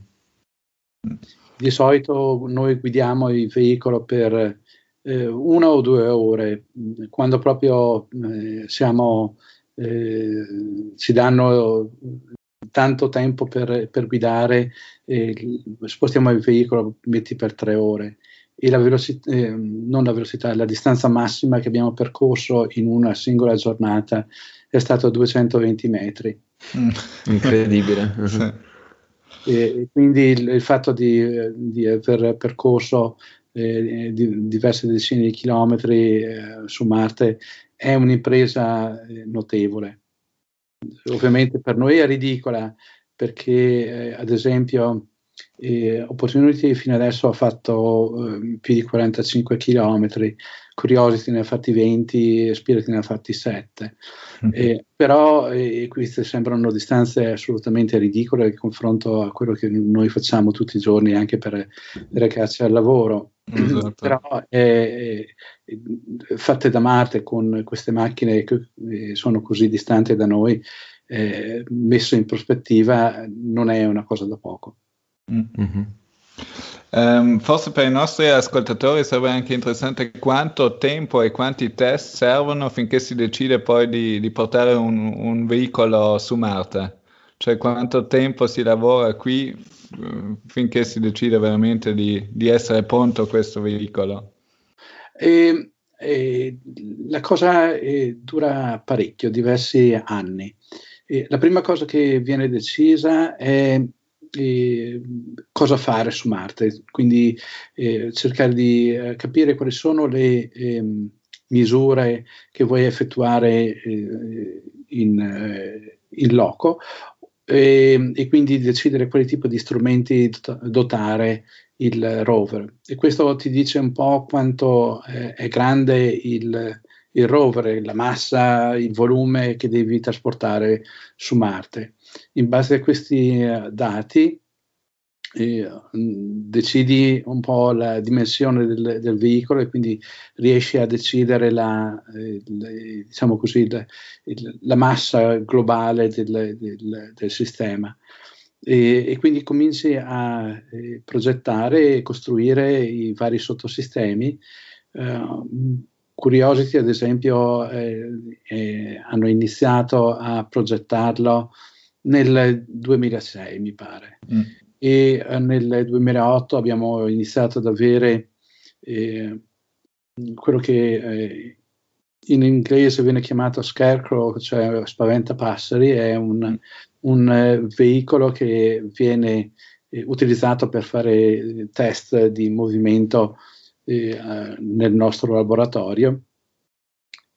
Di solito noi guidiamo il veicolo per eh, una o due ore, quando proprio eh, siamo, eh, ci danno tanto tempo per, per guidare, eh, spostiamo il veicolo metti per tre ore. E la velocità, eh, non la velocità, la distanza massima che abbiamo percorso in una singola giornata è stato 220 metri. Mm. Incredibile. <laughs> Sì. E, e quindi il, il fatto di, eh, di aver percorso eh, di- diverse decine di chilometri eh, su Marte è un'impresa eh, notevole. Ovviamente per noi è ridicola perché, eh, ad esempio, eh, Opportunity fino adesso ha fatto eh, più di 45 chilometri, Curiosity ne ha fatti 20, Spirit ne ha fatti 7. Eh, però eh, queste sembrano distanze assolutamente ridicole in confronto a quello che noi facciamo tutti i giorni anche per recarci al lavoro. Esatto. Però eh, eh, fatte da Marte con queste macchine che eh, sono così distanti da noi, eh, messo in prospettiva, non è una cosa da poco. Mhm. Ehm, forse per i nostri ascoltatori sarebbe anche interessante quanto tempo e quanti test servono finché si decide poi di, di portare un, un veicolo su Marte. Cioè quanto tempo si lavora qui eh, finché si decide veramente di, di essere pronto questo veicolo. E, e la cosa eh, dura parecchio, diversi anni. E la prima cosa che viene decisa è eh, cosa fare su Marte, quindi eh, cercare di eh, capire quali sono le ehm, misure che vuoi effettuare eh, in, in loco e, e quindi decidere quale tipo di strumenti dot- dotare il rover. E questo ti dice un po' quanto eh, è grande il, il rover, la massa, il volume che devi trasportare su Marte. In base a questi eh, dati decidi un po' la dimensione del, del veicolo e quindi riesci a decidere la, eh, il- diciamo così, il- il- la massa globale del, del- del sistema. e, e quindi cominci a eh, progettare e costruire i vari sottosistemi. Uh, Curiosity, ad esempio, eh, eh, hanno iniziato a progettarlo nel 2006, mi pare, mm. E eh, nel 2008 abbiamo iniziato ad avere eh, quello che eh, in inglese viene chiamato scarecrow, cioè spaventapasseri, è un, un eh, veicolo che viene eh, utilizzato per fare test di movimento nel nostro laboratorio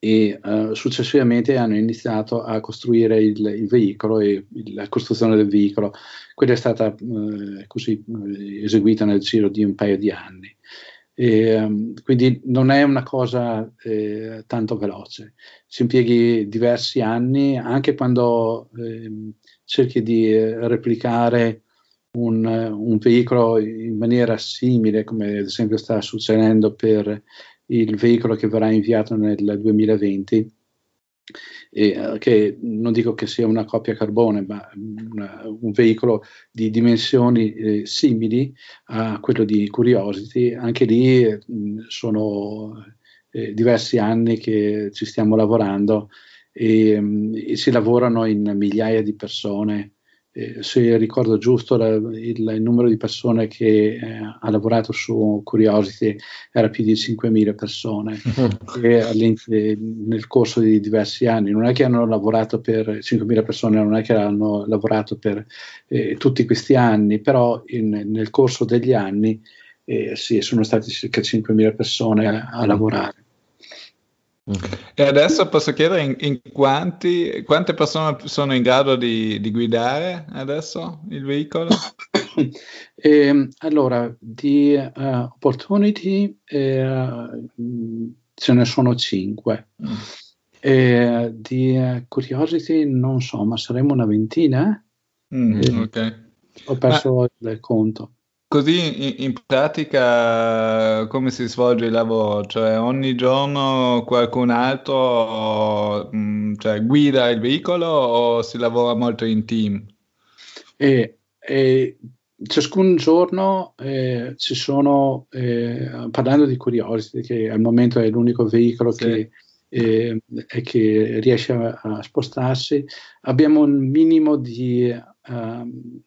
e uh, successivamente hanno iniziato a costruire il, il veicolo e il, la costruzione del veicolo. Quella è stata uh, così uh, eseguita nel giro di un paio di anni. E, um, quindi non è una cosa eh, tanto veloce, si impieghi diversi anni anche quando eh, cerchi di eh, replicare un, un, veicolo in maniera simile, come ad esempio sta succedendo per il veicolo che verrà inviato nel 2020. E, che non dico che sia una coppia carbone, ma una, un veicolo di dimensioni eh, simili a quello di Curiosity. Anche lì mh, sono eh, diversi anni che ci stiamo lavorando e, mh, e si lavorano in migliaia di persone eh, se ricordo giusto, la, il, il, numero di persone che eh, ha lavorato su Curiosity era più di 5.000 persone <laughs> e, nel corso di diversi anni. Non è che hanno lavorato per 5.000 persone, non è che hanno lavorato per eh, tutti questi anni, però in, nel corso degli anni eh, sì, sono state circa 5.000 persone a, a lavorare. E adesso posso chiedere in, in quanti, quante persone sono in grado di, di guidare adesso il veicolo? <coughs> eh, allora, di uh, Opportunity eh, ce ne sono cinque. Mm. Eh, di uh, Curiosity non so, ma saremo una ventina? Mm, eh, ok. Ho perso ma... il conto. Così in, in, pratica come si svolge il lavoro? Cioè ogni giorno qualcun altro mh, mm, cioè, guida il veicolo o si lavora molto in team? E, e ciascun giorno eh, ci sono, eh, parlando di Curiosity, che al momento è l'unico veicolo sì. che, eh, che, riesce a, a, spostarsi, abbiamo un minimo di... Um,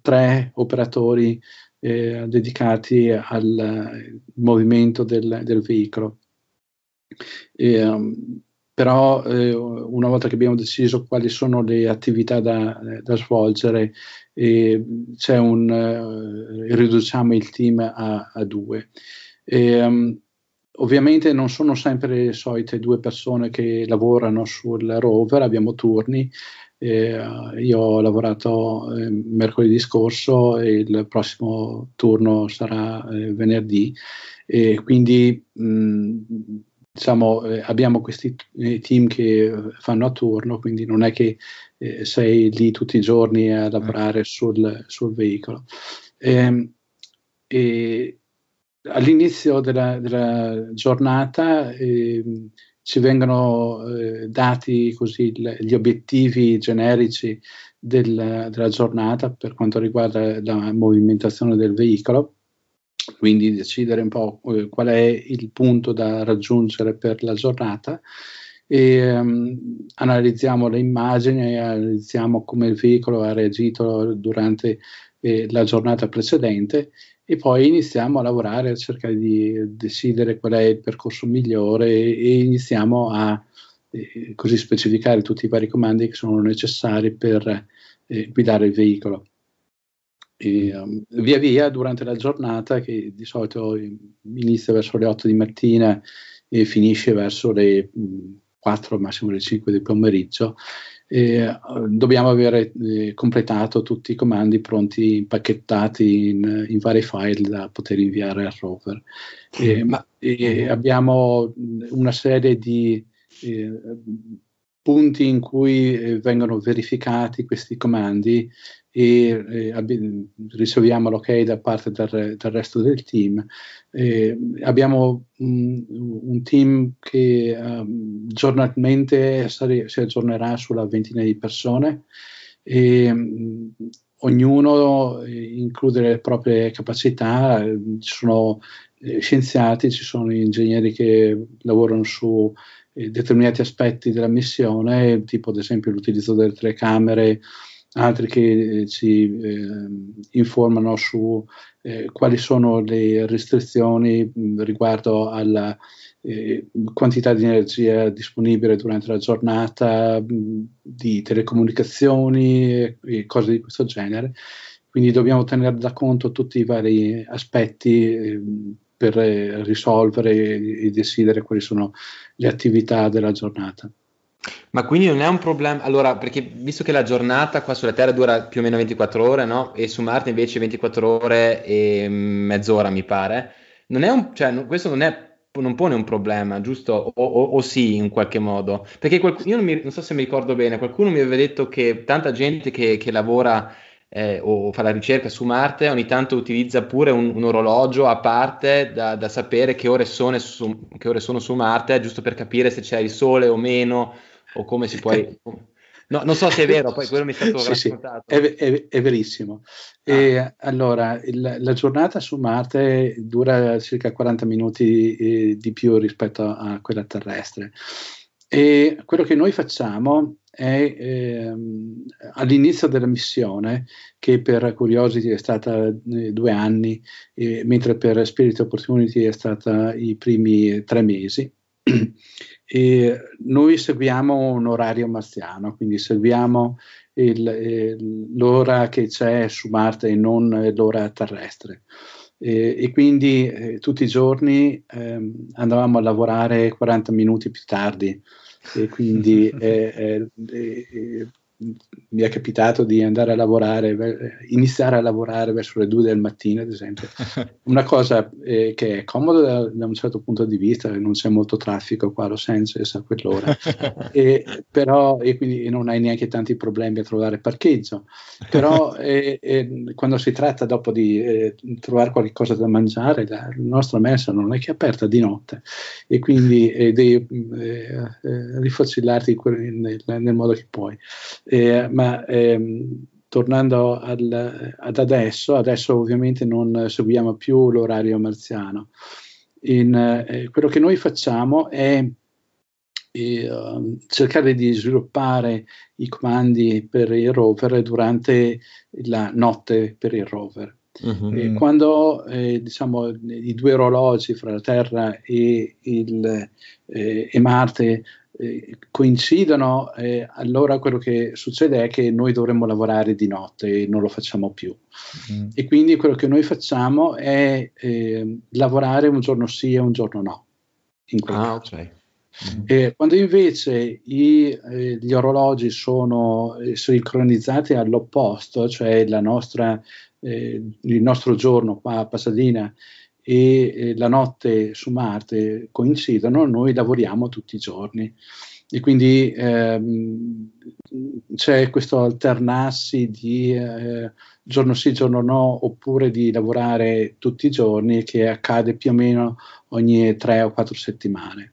tre operatori eh, dedicati al movimento del, del veicolo. E, um, però eh, una volta che abbiamo deciso quali sono le attività da, da svolgere, eh, un, eh, riduciamo il team a, a due. E, um, ovviamente non sono sempre le solite due persone che lavorano sul rover, abbiamo turni, eh, io ho lavorato eh, mercoledì scorso e il prossimo turno sarà eh, venerdì e quindi mh, diciamo, eh, abbiamo questi eh, team che fanno a turno, quindi non è che eh, sei lì tutti i giorni a lavorare sul, sul veicolo. Ehm, all'inizio della, della giornata eh, ci vengono eh, dati così l- gli obiettivi generici del, della giornata per quanto riguarda la movimentazione del veicolo, quindi decidere un po' eh, qual è il punto da raggiungere per la giornata e um, analizziamo le immagini analizziamo come il veicolo ha reagito durante eh, la giornata precedente e poi iniziamo a lavorare a cercare di decidere qual è il percorso migliore e, iniziamo a eh, così specificare tutti i vari comandi che sono necessari per eh, guidare il veicolo. E, um, via via durante la giornata, che di solito inizia verso le 8 di mattina e finisce verso le mh, 4, massimo le 5 del pomeriggio, eh, dobbiamo avere eh, completato tutti i comandi pronti, impacchettati in, in, vari file da poter inviare al rover. Eh, Ma, abbiamo una serie di eh, punti in cui eh, vengono verificati questi comandi e eh, abbi- riceviamo l'ok da parte del, del resto del team. Eh, abbiamo un, un, team che um, giornalmente sare- si aggiornerà sulla ventina di persone e um, ognuno include le proprie capacità, ci sono eh, scienziati, ci sono ingegneri che lavorano su eh, determinati aspetti della missione, tipo ad esempio l'utilizzo delle telecamere, altri che eh, ci eh, informano su eh, quali sono le restrizioni mh, riguardo alla eh, quantità di energia disponibile durante la giornata, mh, di telecomunicazioni e, cose di questo genere. Quindi dobbiamo tenere da conto tutti i vari aspetti eh, per risolvere e decidere quali sono le attività della giornata. Ma quindi non è un problema, allora, perché visto che la giornata qua sulla Terra dura più o meno 24 ore, no? E su Marte invece 24 ore e mezz'ora, mi pare, non è un, cioè, questo non, è, non pone un problema, giusto? O, o, o sì, in qualche modo. Perché qualc- io non, mi, non, so se mi ricordo bene, qualcuno mi aveva detto che tanta gente che, che lavora eh, o fa la ricerca su Marte, ogni tanto utilizza pure un, un orologio a parte da, da sapere che ore, su, che ore, sono su Marte, giusto per capire se c'è il sole o meno, o come si può... <laughs> No, non so se è vero, poi quello mi è stato <laughs> sì, raccontato. Sì, è, è, è, verissimo. Ah. E, allora, il, la giornata su Marte dura circa 40 minuti eh, di più rispetto a quella terrestre. E quello che noi facciamo è ehm, all'inizio della missione, che per Curiosity è stata eh, due anni, eh, mentre per Spirit Opportunity è stata i primi tre mesi. E noi seguiamo un orario marziano, quindi seguiamo il, il, l'ora che c'è su Marte e non l'ora terrestre. E, e quindi eh, tutti i giorni eh, andavamo a lavorare 40 minuti più tardi e quindi <laughs> eh, mi è capitato di andare a lavorare, iniziare a lavorare verso le due del mattino, ad esempio. <laughs> Una cosa eh, che è comoda da, da, un certo punto di vista, non c'è molto traffico qua a Los Angeles a quell'ora, <laughs> e, però, e quindi non hai neanche tanti problemi a trovare parcheggio. Però <laughs> eh, eh, quando si tratta dopo di eh, trovare qualcosa da mangiare, la, nostra mensa non è che è aperta di notte e quindi eh, devi eh, rifocillarti nel, nel modo che puoi. Eh, ma ehm, tornando al, ad adesso, adesso ovviamente non seguiamo più l'orario marziano. In, eh, quello che noi facciamo è eh, cercare di sviluppare i comandi per il rover durante la notte per il rover. Uh-huh. quando eh, diciamo, i due orologi fra la Terra e, il, eh, e Marte eh, coincidono, eh, allora quello che succede è che noi dovremmo lavorare di notte e non lo facciamo più. Mm. E quindi quello che noi facciamo è eh, lavorare un giorno sì e un giorno no. ah, ok. Mm. quando invece i, eh, gli orologi sono eh, sincronizzati all'opposto, cioè nostra, il nostro giorno qua a Pasadena e eh, la notte su Marte coincidono, noi lavoriamo tutti i giorni. E quindi ehm, c'è questo alternarsi di eh, giorno sì, giorno no, oppure di lavorare tutti i giorni che accade più o meno ogni tre o quattro settimane.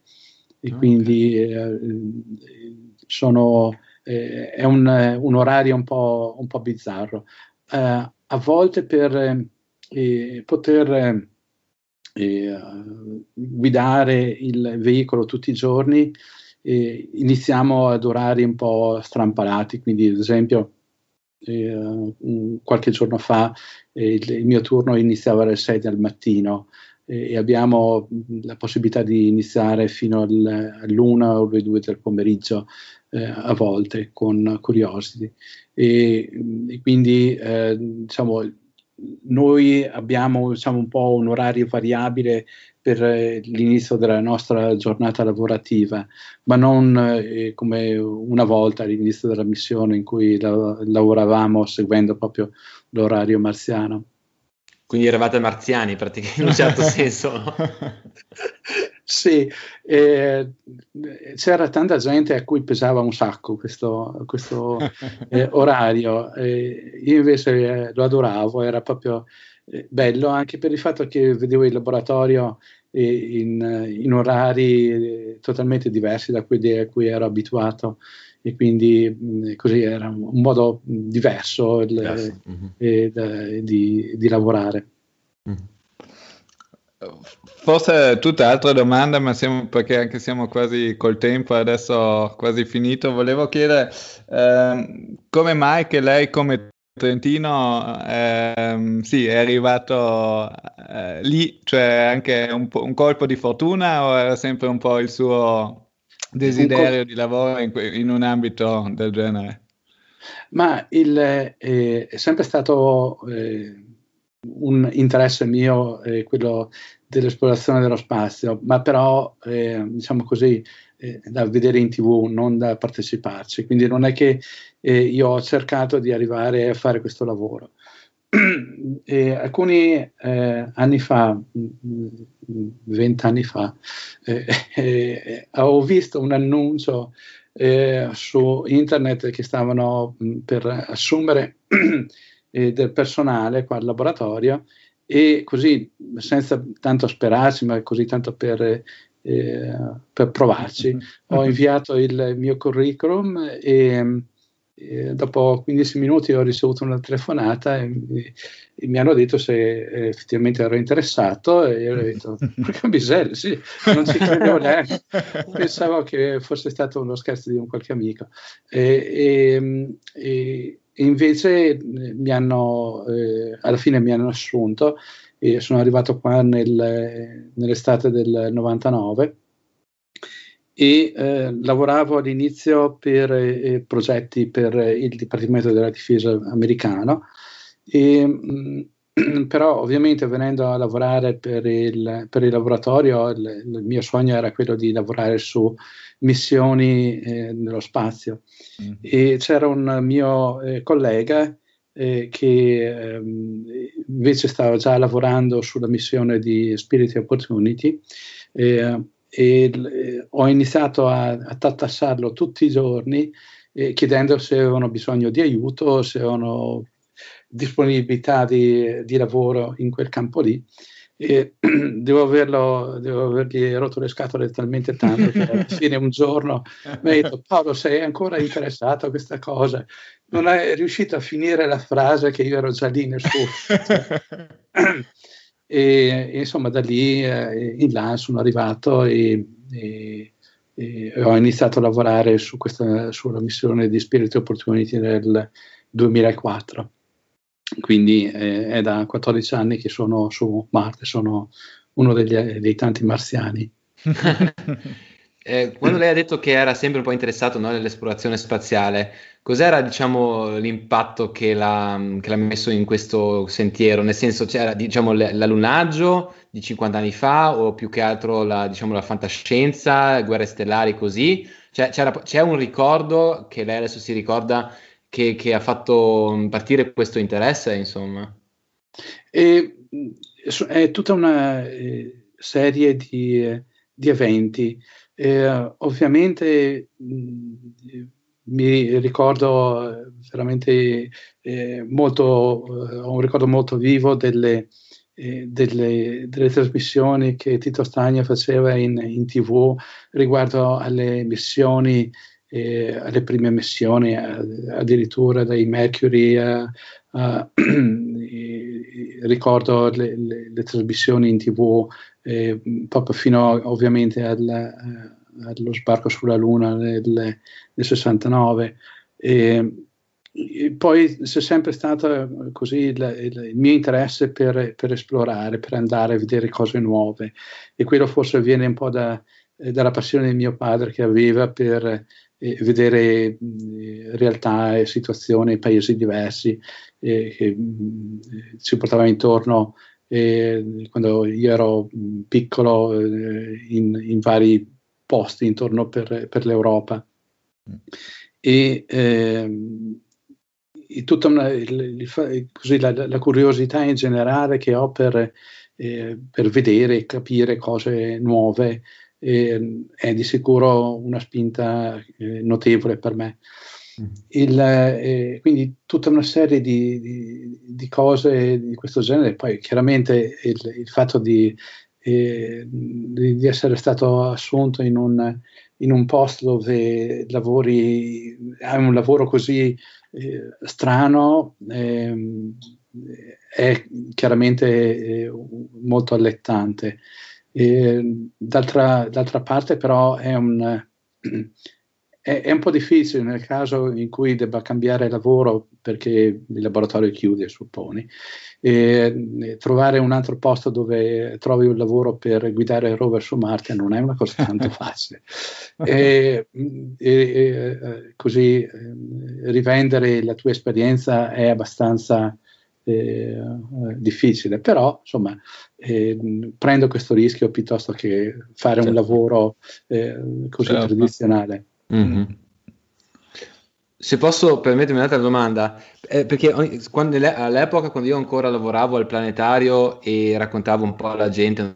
E okay. quindi eh, sono, eh, è un, un, orario un po', un po bizzarro. Eh, a volte per eh, poter eh, guidare il veicolo tutti i giorni, eh, iniziamo ad orari un po' strampalati, quindi ad esempio eh, qualche giorno fa il, il, mio turno iniziava alle 6 del mattino e abbiamo la possibilità di iniziare fino al, all'una o alle due del pomeriggio eh, a volte con Curiosity e, e quindi eh, diciamo noi abbiamo diciamo, un po' un orario variabile per eh, l'inizio della nostra giornata lavorativa, ma non eh, come una volta all'inizio della missione in cui la- lavoravamo seguendo proprio l'orario marziano. Quindi eravate marziani praticamente in un certo <laughs> senso. <laughs> Sì, eh, c'era tanta gente a cui pesava un sacco questo, questo <laughs> eh, orario. Eh, io invece lo adoravo, era proprio eh, bello anche per il fatto che vedevo il laboratorio in, in, orari totalmente diversi da quelli a cui ero abituato e quindi mh, così era un modo diverso il, yes. mm-hmm. eh, di, di, lavorare. Mm. Forse tutte altre domande, ma siamo, perché anche siamo quasi col tempo, adesso quasi finito, volevo chiedere eh, come mai che lei come Trentino eh, sì, è arrivato eh, lì, cioè anche un, un, colpo di fortuna o era sempre un po' il suo desiderio di lavoro in, in un ambito del genere? Ma il, eh, è sempre stato eh, un interesse mio eh, quello dell'esplorazione dello spazio, ma però, eh, diciamo così, eh, da vedere in tv, non da parteciparci. Quindi non è che eh, io ho cercato di arrivare a fare questo lavoro. <clears throat> Alcuni eh, anni fa, vent'anni fa, <laughs> eh, ho visto un annuncio su internet che stavano mh, per assumere <clears throat> del personale qua al laboratorio e così senza tanto sperarci, ma così tanto per, eh, per provarci, ho inviato il mio curriculum e, e, dopo 15 minuti ho ricevuto una telefonata e, e mi hanno detto se effettivamente ero interessato e io ho detto, <laughs> porca miseria, sì, non ci credevo neanche, <laughs> pensavo che fosse stato uno scherzo di un qualche amico. E, invece eh, mi hanno, eh, alla fine mi hanno assunto e sono arrivato qua nel, nell'estate del 99 e eh, lavoravo all'inizio per eh, progetti per il Dipartimento della Difesa americano e, mh, <clears throat> però ovviamente venendo a lavorare per il, per il laboratorio il, il, mio sogno era quello di lavorare su missioni eh, nello spazio mm-hmm. e c'era un mio eh, collega eh, che ehm, invece stava già lavorando sulla missione di Spirit Opportunity eh, e eh, ho iniziato a, a tattassarlo tutti i giorni eh, chiedendo se avevano bisogno di aiuto, se avevano disponibilità di, di lavoro in quel campo lì. E <clears throat> devo, averlo, devo avergli rotto le scatole talmente tanto che alla <laughs> fine un giorno mi ha detto Paolo sei ancora interessato a questa cosa non è riuscito a finire la frase che io ero già lì nel suo <laughs> e, e, insomma da lì eh, in là sono arrivato e, e, e, ho iniziato a lavorare su questa, sulla missione di Spirit Opportunity nel 2004 quindi eh, è da 14 anni che sono su Marte, sono uno degli, dei tanti marziani. <laughs> eh, quando lei ha detto che era sempre un po' interessato no, nell'esplorazione spaziale, cos'era diciamo, l'impatto che l'ha, che l'ha, messo in questo sentiero? Nel senso c'era diciamo, l'allunaggio di 50 anni fa o più che altro la, diciamo, la fantascienza, guerre stellari così? Cioè, c'è un ricordo che lei adesso si ricorda che, che ha fatto partire questo interesse, insomma? E, è tutta una eh, serie di, di eventi. Eh, ovviamente mh, mi ricordo veramente eh, molto, eh, ho un ricordo molto vivo delle, eh, delle, delle, trasmissioni che Tito Stagna faceva in, in tv riguardo alle missioni eh, alle prime missioni, addirittura dai Mercury a, <clears throat> a ricordo le, le, le, trasmissioni in tv eh, proprio fino ovviamente al, allo sbarco sulla Luna nel, nel 69. E, e poi c'è sempre stato così il, il, il mio interesse per, per, esplorare, per andare a vedere cose nuove e quello forse viene un po' da, dalla passione di mio padre che aveva per eh, vedere realtà e situazioni, paesi diversi eh, che ci portava intorno eh, quando io ero piccolo in, in, vari posti intorno per, per l'Europa. E, ehm, tutta una, così, la, la, curiosità in generale che ho per, eh, per vedere e capire cose nuove eh, è di sicuro una spinta eh, notevole per me. Mm. Il, eh, quindi tutta una serie di, di, di, cose di questo genere, poi chiaramente il, il fatto di eh, di, essere stato assunto in un, in un posto dove lavori, hai un lavoro così eh, strano, ehm, è chiaramente eh, molto allettante. D'altra, d'altra, parte però è un, <clears throat> è, è, un po' difficile nel caso in cui debba cambiare lavoro perché il laboratorio chiude, supponi, e trovare un altro posto dove trovi un lavoro per guidare il rover su Marte non è una cosa <laughs> tanto facile. e, e, e, così eh, rivendere la tua esperienza è abbastanza eh, difficile, però insomma eh, prendo questo rischio piuttosto che fare certo. un lavoro eh, così certo. tradizionale. Mm-hmm. Se posso permettermi un'altra domanda, eh, perché quando, all'epoca quando io ancora lavoravo al planetario e raccontavo un po' alla gente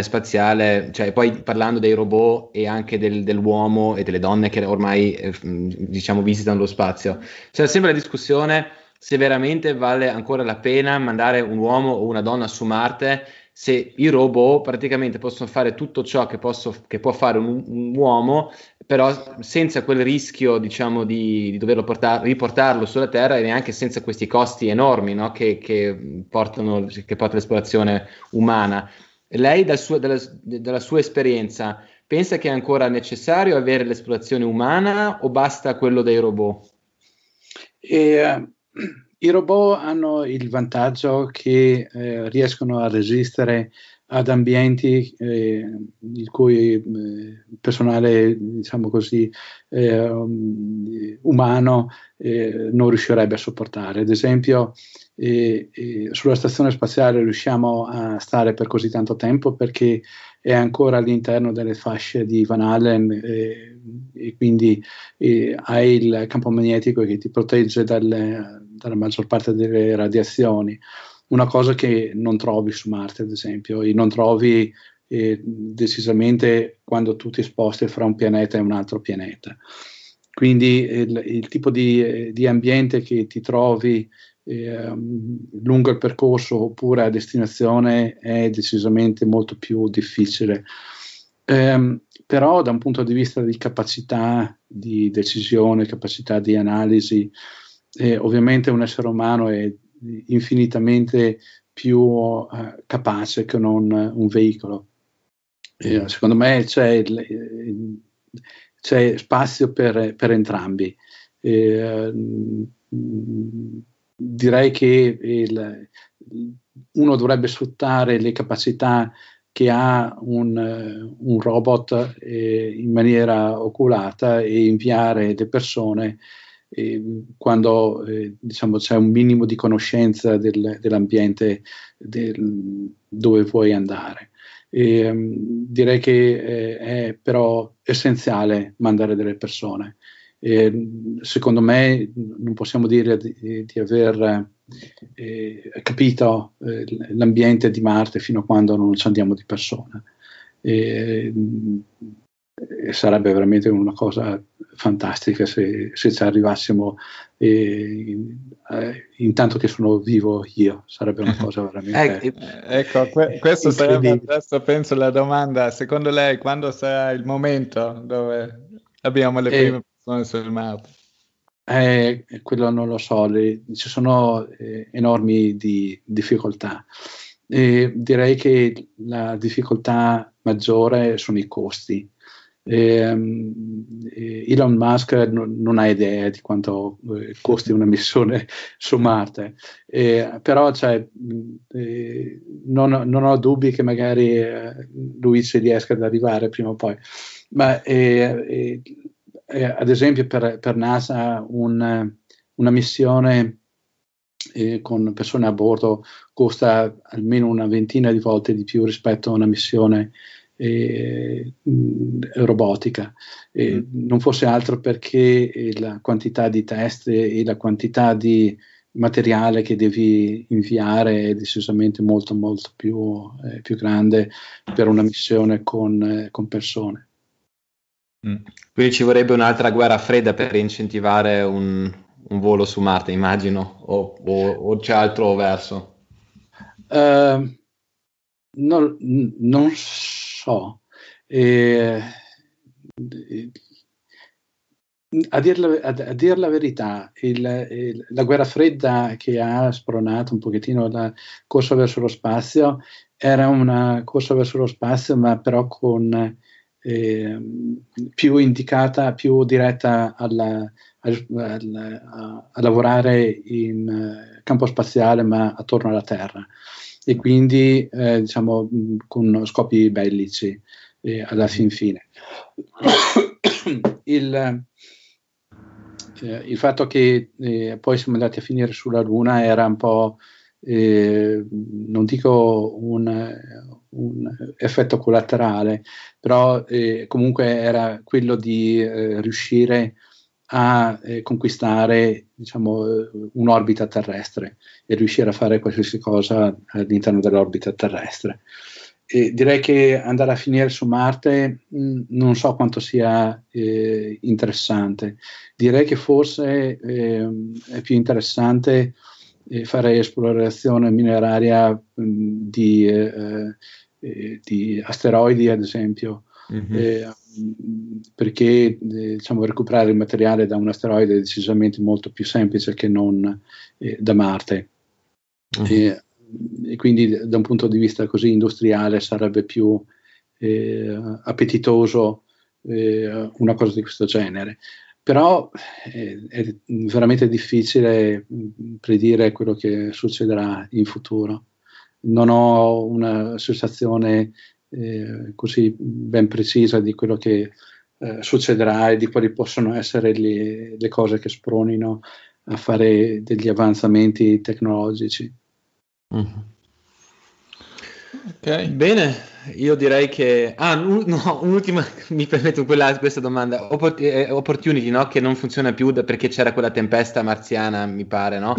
spaziale, cioè poi parlando dei robot e anche del, dell'uomo e delle donne che ormai eh, diciamo visitano lo spazio, c'è sempre la discussione se veramente vale ancora la pena mandare un uomo o una donna su Marte se i robot praticamente possono fare tutto ciò che, posso, che può fare un, un, uomo, però senza quel rischio, diciamo, di, di doverlo portar, riportarlo sulla Terra e neanche senza questi costi enormi no? che, che, portano, che porta l'esplorazione umana. Lei, dal suo, dalla, dalla sua esperienza, pensa che è ancora necessario avere l'esplorazione umana o basta quello dei robot? E, i robot hanno il vantaggio che eh, riescono a resistere ad ambienti eh, il cui eh, personale, diciamo così, eh, umano eh, non riuscirebbe a sopportare. Ad esempio, eh, sulla stazione spaziale riusciamo a stare per così tanto tempo perché è ancora all'interno delle fasce di Van Allen e quindi hai il campo magnetico che ti protegge dalle dalla maggior parte delle radiazioni, una cosa che non trovi su Marte, ad esempio, e non trovi eh, decisamente quando tu ti sposti fra un pianeta e un altro pianeta. Quindi il, il tipo di, di, ambiente che ti trovi eh, lungo il percorso oppure a destinazione è decisamente molto più difficile. Eh, però da un punto di vista di capacità di decisione, capacità di analisi, eh, ovviamente un essere umano è infinitamente più eh, capace che non un veicolo. Eh, secondo me c'è, il, c'è spazio per, per entrambi. Eh, direi che il, uno dovrebbe sfruttare le capacità che ha un, un robot eh, in maniera oculata e inviare le persone eh, quando eh, diciamo, c'è un minimo di conoscenza del, dell'ambiente del, dove vuoi andare. E, um, direi che eh, è però essenziale mandare delle persone. E, secondo me non possiamo dire di, di aver eh, capito eh, l'ambiente di Marte fino a quando non ci andiamo di persona. E, e sarebbe veramente una cosa fantastica se, se ci arrivassimo eh, intanto che sono vivo io. Sarebbe una cosa veramente eh, ecco que- questo sarebbe adesso penso la domanda. Secondo lei quando sarà il momento dove abbiamo le prime persone sul Marte eh, quello non lo so. Le, ci sono eh, enormi di, difficoltà. Direi che la difficoltà maggiore sono i costi eh, Elon Musk non, non, ha idea di quanto eh, costi una missione <laughs> su Marte, eh, però cioè, eh, non, non, ho dubbi che magari eh, lui ci riesca ad arrivare prima o poi. Ma eh, ad esempio per, per NASA un, una missione con persone a bordo costa almeno una ventina di volte di più rispetto a una missione eh, robotica. Eh, mm. Non fosse altro perché eh, la quantità di test e la quantità di materiale che devi inviare è decisamente molto molto più, eh, più grande per una missione con, eh, con persone. Mm. Quindi ci vorrebbe un'altra guerra fredda per incentivare un, un volo su Marte, immagino, o, o, o c'è altro verso? Uh, non, non so. Eh, a dir la, a, a dir la verità, il, il, la guerra fredda che ha spronato un pochettino la corsa verso lo spazio era una corsa verso lo spazio, ma però con eh, più indicata, più diretta alla, a, a, a, lavorare in campo spaziale, ma attorno alla Terra, e quindi eh, diciamo con scopi bellici eh, alla fin fine. il, eh, il fatto che eh, poi siamo andati a finire sulla Luna era un po', eh, non dico un, un, effetto collaterale, però eh, comunque era quello di riuscire a eh, conquistare diciamo, un'orbita terrestre e riuscire a fare qualsiasi cosa all'interno dell'orbita terrestre. E direi che andare a finire su Marte mh, mm, non so quanto sia eh, interessante. Direi che forse eh, è più interessante eh, fare esplorazione mineraria mh, mm, di, eh, eh, di, asteroidi, ad esempio, mm-hmm. Perché diciamo, recuperare il materiale da un asteroide è decisamente molto più semplice che non da Marte. Mm-hmm e quindi da un punto di vista così industriale sarebbe più eh, appetitoso eh, una cosa di questo genere. Però eh, è veramente difficile mm, predire quello che succederà in futuro. Non ho una sensazione eh, così ben precisa di quello che eh, succederà e di quali possono essere le, le cose che spronino a fare degli avanzamenti tecnologici. Mm-hmm. Ok, bene, io direi che... Ah, <laughs> no, un'ultima, mi permetto quella, questa domanda. Eh, opportunity, no? Che non funziona più perché c'era quella tempesta marziana, mi pare, no?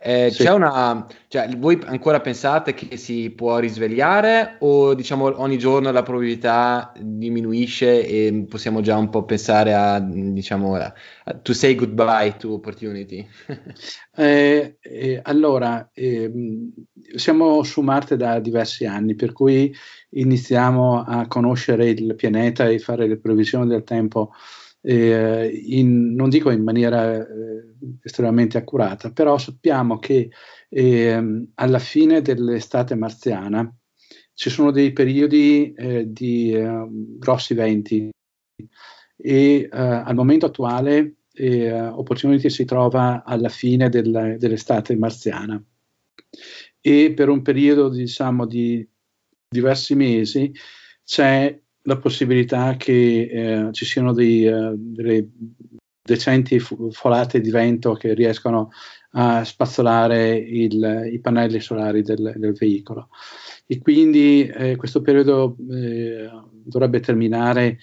Eh, sì. C'è una, cioè, voi ancora pensate che si può risvegliare o diciamo ogni giorno la probabilità diminuisce e possiamo già un po' pensare a, diciamo, a, to say goodbye to opportunity? <laughs> eh, eh, allora, ehm, siamo su Marte da diversi anni, per cui iniziamo a conoscere il pianeta e fare le previsioni del tempo eh, in, non dico in maniera eh, estremamente accurata, però sappiamo che eh, alla fine dell'estate marziana ci sono dei periodi eh, di eh, grossi venti. E eh, al momento attuale Opportunity si trova alla fine del, dell'estate marziana. E per un periodo diciamo di diversi mesi c'è la possibilità che eh, ci siano dei, uh, delle decenti folate di vento che riescano a spazzolare il, i pannelli solari del, del veicolo. E quindi eh, questo periodo eh, dovrebbe terminare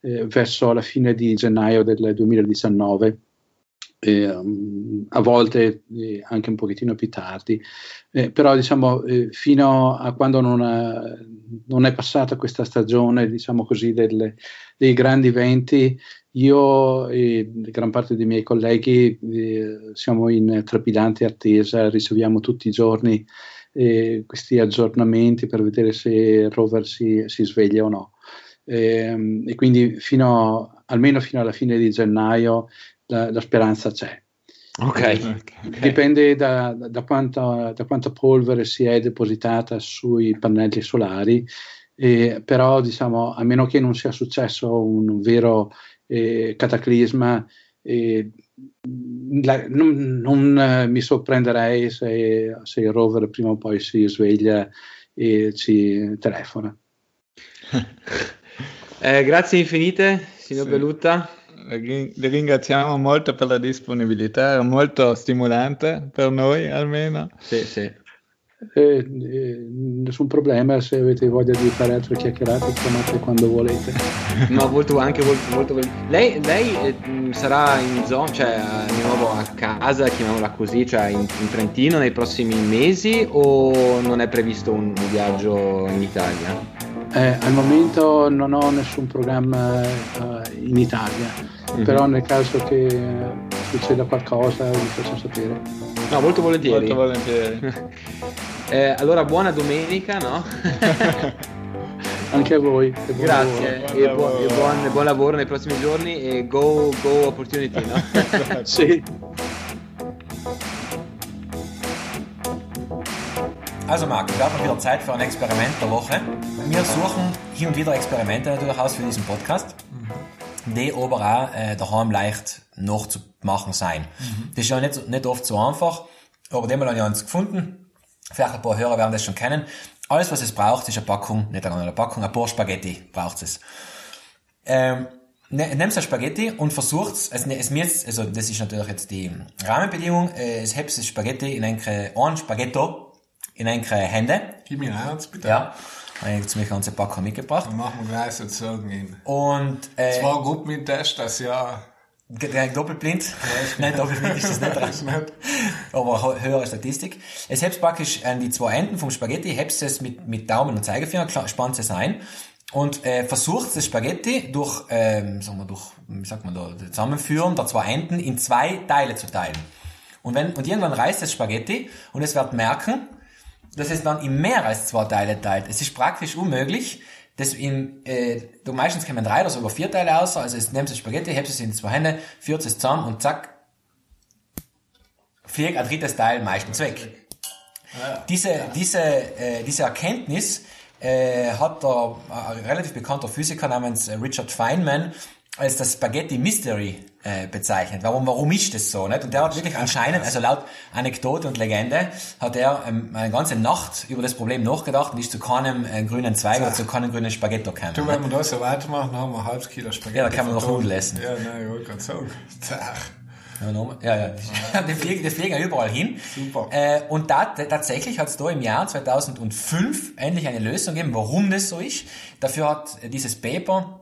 eh, verso la fine di gennaio del 2019 eh, a volte eh, anche un pochettino più tardi, eh, però diciamo eh, fino a quando non, ha, non, è passata questa stagione diciamo così delle, dei grandi venti, io e gran parte dei miei colleghi eh, siamo in trepidante attesa, riceviamo tutti i giorni eh, questi aggiornamenti per vedere se il rover si, si sveglia o no. Ehm, e quindi fino, almeno fino alla fine di gennaio la, la speranza c'è. Okay. okay. Dipende da, da, quanta, da, quanta, polvere si è depositata sui pannelli solari, eh, però diciamo, a meno che non sia successo un vero eh, cataclisma, eh, la, non, non eh, mi sorprenderei se, se, il rover prima o poi si sveglia e ci telefona. <laughs> Eh, grazie infinite, signor sì. Belutta ringraziamo molto per la disponibilità, è molto stimolante per noi almeno. Sì, sì. Eh, eh, nessun problema se avete voglia di fare altre chiacchierate chiamate quando volete <laughs> no molto anche molto, molto lei, lei eh, sarà in zona cioè di nuovo a casa chiamiamola così cioè in, in, Trentino nei prossimi mesi o non è previsto un viaggio in Italia eh, al momento non ho nessun programma uh, in Italia, mm-hmm. però nel caso che uh, succeda qualcosa vi faccio sapere. No, molto volentieri. Molto volentieri. <laughs> Eh, allora buona domenica, no? <laughs> Anche a voi. e buon Grazie e, buon, e buon- buon lavoro nei prossimi giorni e go, go opportunity, no? <laughs> Sì. Also Marc, wir haben wieder Zeit für ein Experiment der Woche. Wir suchen hier und wieder Experimente natürlich aus für diesen Podcast, die aber auch äh, daheim leicht nachzumachen sein. Das ist ja nicht, nicht oft so einfach, aber dem haben wir uns gefunden. Vielleicht ein paar Hörer werden das schon kennen. Alles, was es braucht, ist eine Packung, nicht eine Packung, ein paar Spaghetti braucht es. Ähm, ne, nehmt ein Spaghetti und versucht es, es, es jetzt, also das ist natürlich jetzt die Rahmenbedingung, äh, es hebt das Spaghetti in ein, ein Spaghetto in ein Hände. Gib mir ein Herz, bitte. Ja. Habe ich mich ganze Packung mitgebracht. Dann machen wir gleich sozusagen hin. Und, äh, Zwar gut mit Test, das ja. Doppelblind. Nein, Doppelblind ist das nicht. Das nicht. Aber höhere Statistik. Es hebst praktisch an die zwei Enden vom Spaghetti, hebst es mit, mit Daumen und Zeigefinger, spannt es ein und äh, versucht das Spaghetti durch, ähm, sagen wir, durch, wie sagt man da, Zusammenführen der zwei Enden in zwei Teile zu teilen. Und wenn, und irgendwann reißt das Spaghetti und es wird merken, dass es dann in mehr als zwei Teile teilt. Es ist praktisch unmöglich, das in, äh, du meistens kommen drei oder sogar vier Teile aus, also es nimmst das Spaghetti, hebst es in zwei Hände, führt es zusammen und zack, fliegt ein drittes Teil meistens weg. Diese, diese, äh, diese Erkenntnis äh, hat der äh, relativ bekannter Physiker namens Richard Feynman als das Spaghetti Mystery äh, bezeichnet. Warum, warum ist das so? Nicht? Und der hat wirklich anscheinend, also laut Anekdote und Legende, hat er ähm, eine ganze Nacht über das Problem nachgedacht und ist zu keinem äh, grünen Zweig oder zu keinem grünen Spaghetto gekommen. Du, wenn wir das so weitermachen, haben wir ein halbes Kilo Spaghetti. Ja, da kann man noch. Nudeln essen. Ja, nein, ich wollte gerade sagen. <laughs> Ja, ja, ja. <laughs> Die fliegen, die fliegen ja überall hin. Super. Äh, und da, tatsächlich hat es da im Jahr 2005 endlich eine Lösung gegeben, warum das so ist. Dafür hat dieses Paper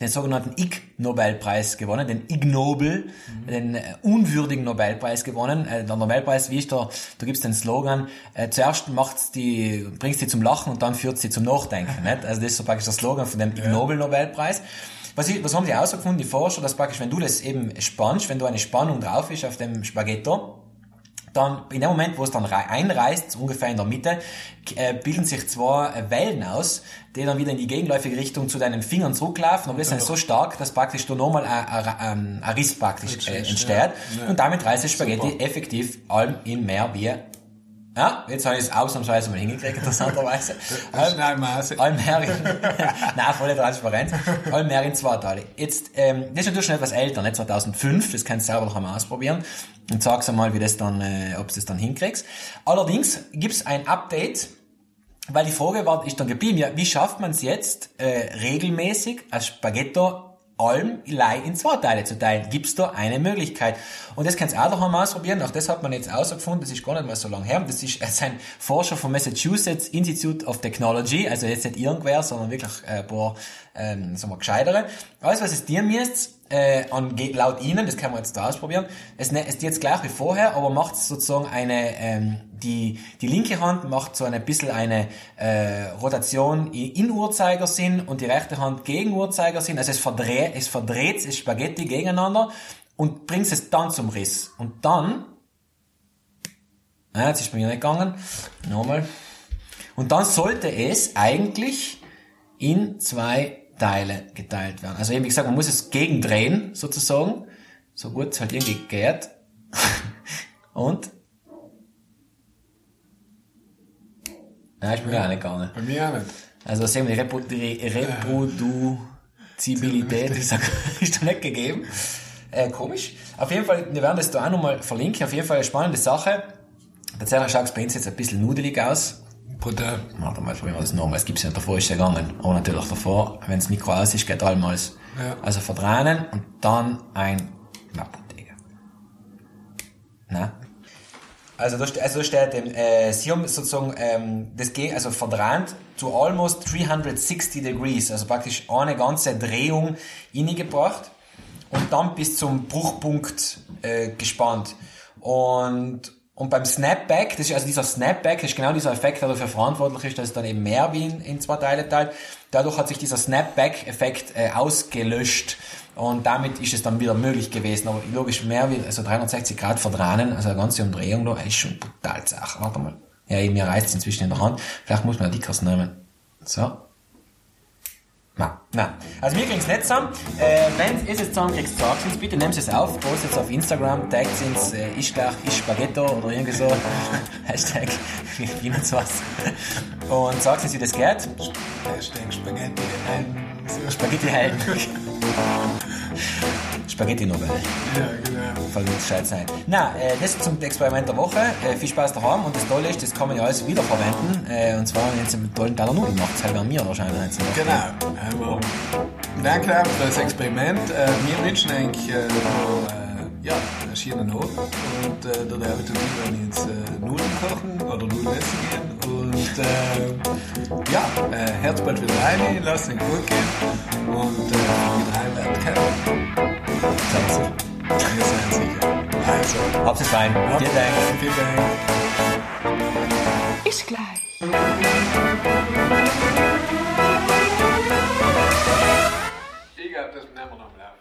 den sogenannten Ig Nobelpreis gewonnen, den Ig Nobel, den äh, unwürdigen Nobelpreis gewonnen. Äh, der Nobelpreis, wie ist der, da gibt's den Slogan, äh, zuerst macht's die, bringst die zum Lachen und dann führt sie zum Nachdenken. Nicht? Also das ist so praktisch der Slogan von dem Ig Nobel Nobelpreis. Was, ich, was haben die herausgefunden, die Forscher, dass praktisch, wenn du das eben spannst, wenn du eine Spannung drauf ist auf dem Spaghetto, dann in dem Moment, wo es dann rei- einreißt, ungefähr in der Mitte, äh, bilden sich zwei äh, Wellen aus, die dann wieder in die gegenläufige Richtung zu deinen Fingern zurücklaufen, aber das sind so stark, dass praktisch da nochmal ein, ein, Riss praktisch äh, entsteht. Ja. und damit reißt das Spaghetti effektiv allem in mehr wie ja, jetzt habe ich es ausnahmsweise mal hingekriegt, interessanterweise. <laughs> Allmehr in, <laughs> nein, voll transparent. Allmehr in zwei Teile. Jetzt, ähm, das ist natürlich schon etwas älter, nicht 2005, das kannst du selber noch einmal ausprobieren und sag's einmal, wie das dann, äh, ob du das dann hinkriegst. Allerdings gibt's ein Update, weil die Frage war, ist dann geblieben, ja, wie schafft man es jetzt, äh, regelmäßig als Spaghetto Alm in zwei Teile zu teilen? Gibt's da eine Möglichkeit? Und das kannst du auch daheim ausprobieren. Auch das hat man jetzt herausgefunden. Das ist gar nicht mal so lange her. Das ist, ein Forscher vom Massachusetts Institute of Technology. Also jetzt nicht irgendwer, sondern wirklich äh, ein paar, ähm, sagen wir, gescheitere. Alles, was es dir müsst, äh, an, laut Ihnen, das können wir jetzt da ausprobieren, es, ne- es ist jetzt gleich wie vorher, aber macht sozusagen eine, ähm, die, die linke Hand macht so ein bisschen eine äh, Rotation in, in Uhrzeigersinn und die rechte Hand gegen Uhrzeigersinn. Also es verdreht, es verdreht das Spaghetti gegeneinander und bringt es dann zum Riss. Und dann, ah, jetzt ist bei mir nicht gegangen, nochmal. Und dann sollte es eigentlich in zwei Teile geteilt werden. Also eben, wie gesagt, man muss es gegendrehen, sozusagen, so gut es halt irgendwie geht. <laughs> Und? Nein, ist bei mir auch nicht gegangen. Bei mir auch nicht. Also sehen wir, die, Repu die Reproduzibilität <laughs> ist, ist da nicht gegeben. Äh, komisch. Auf jeden Fall, wir werden das da auch nochmal verlinken. Auf jeden Fall eine spannende Sache. Tatsächlich schaut es bei uns jetzt ein bisschen nudelig aus. Brutal. Warte mal, probieren wir das nochmal. Es gibt's ja davor ist ja gegangen. Aber natürlich davor, wenn das Mikro aus ist, geht allmals. Ja. Also verdrehen und dann ein Lappenträger. Na? Also da, also da steht, ähm, äh, sie haben sozusagen ähm, das geht also verdreht to almost 360 degrees, also praktisch eine ganze Drehung gebracht und dann bis zum Bruchpunkt äh, gespannt. Und, und beim Snapback, das ist also dieser Snapback, ist genau dieser Effekt, der dafür verantwortlich ist, dass es dann eben mehr wie in, in zwei Teile teilt. Dadurch hat sich dieser Snapback-Effekt äh, ausgelöscht und damit ist es dann wieder möglich gewesen. Aber logisch mehr wie also 360 Grad verdrehen, also eine ganze Umdrehung da, ist schon brutal Sache. Warte mal. Ja, mir reißt es inzwischen in der Hand. Vielleicht muss man ein dickeres nehmen. So. Nein, nein. Also mir ging's nicht zusammen. Äh, wenn es jetzt zusammenkriegt, sagt uns bitte, nehmt es auf, postet es auf Instagram, taggt es ins äh, ich Spaghetto oder irgendwie so. <laughs> Hashtag, wie, man was. Und sagt uns, wie das geht. Hashtag Spaghetti. Ähm, Spaghetti Helden. <laughs> Spaghetti Nobel. ja, genau. Voll wird gescheit sein. Na, äh, das zum Experiment der Woche. Äh, viel Spaß daheim und das Tolle ist, das kann man ja alles wiederverwenden. Äh, und zwar, wenn ihr mit tollen Teller Nudeln macht. Das haben wir wahrscheinlich jetzt noch. Genau. Also, danke auch für das Experiment. Äh, wir wünschen eigentlich äh, noch, äh, ja, einen schönen Abend. Und äh, der David und ich werden jetzt äh, Nudeln kochen oder Nudeln essen gehen. Und äh, ja, äh, Herz bald wieder rein, lasst ihn gut gehen. Und äh, wieder heim werden können. Servus. Wir sind sicher. Also, Habt es fein. Vielen Dank. vielen Dank. Ich gleich. Ich glaube, das nehmen wir noch mal auf.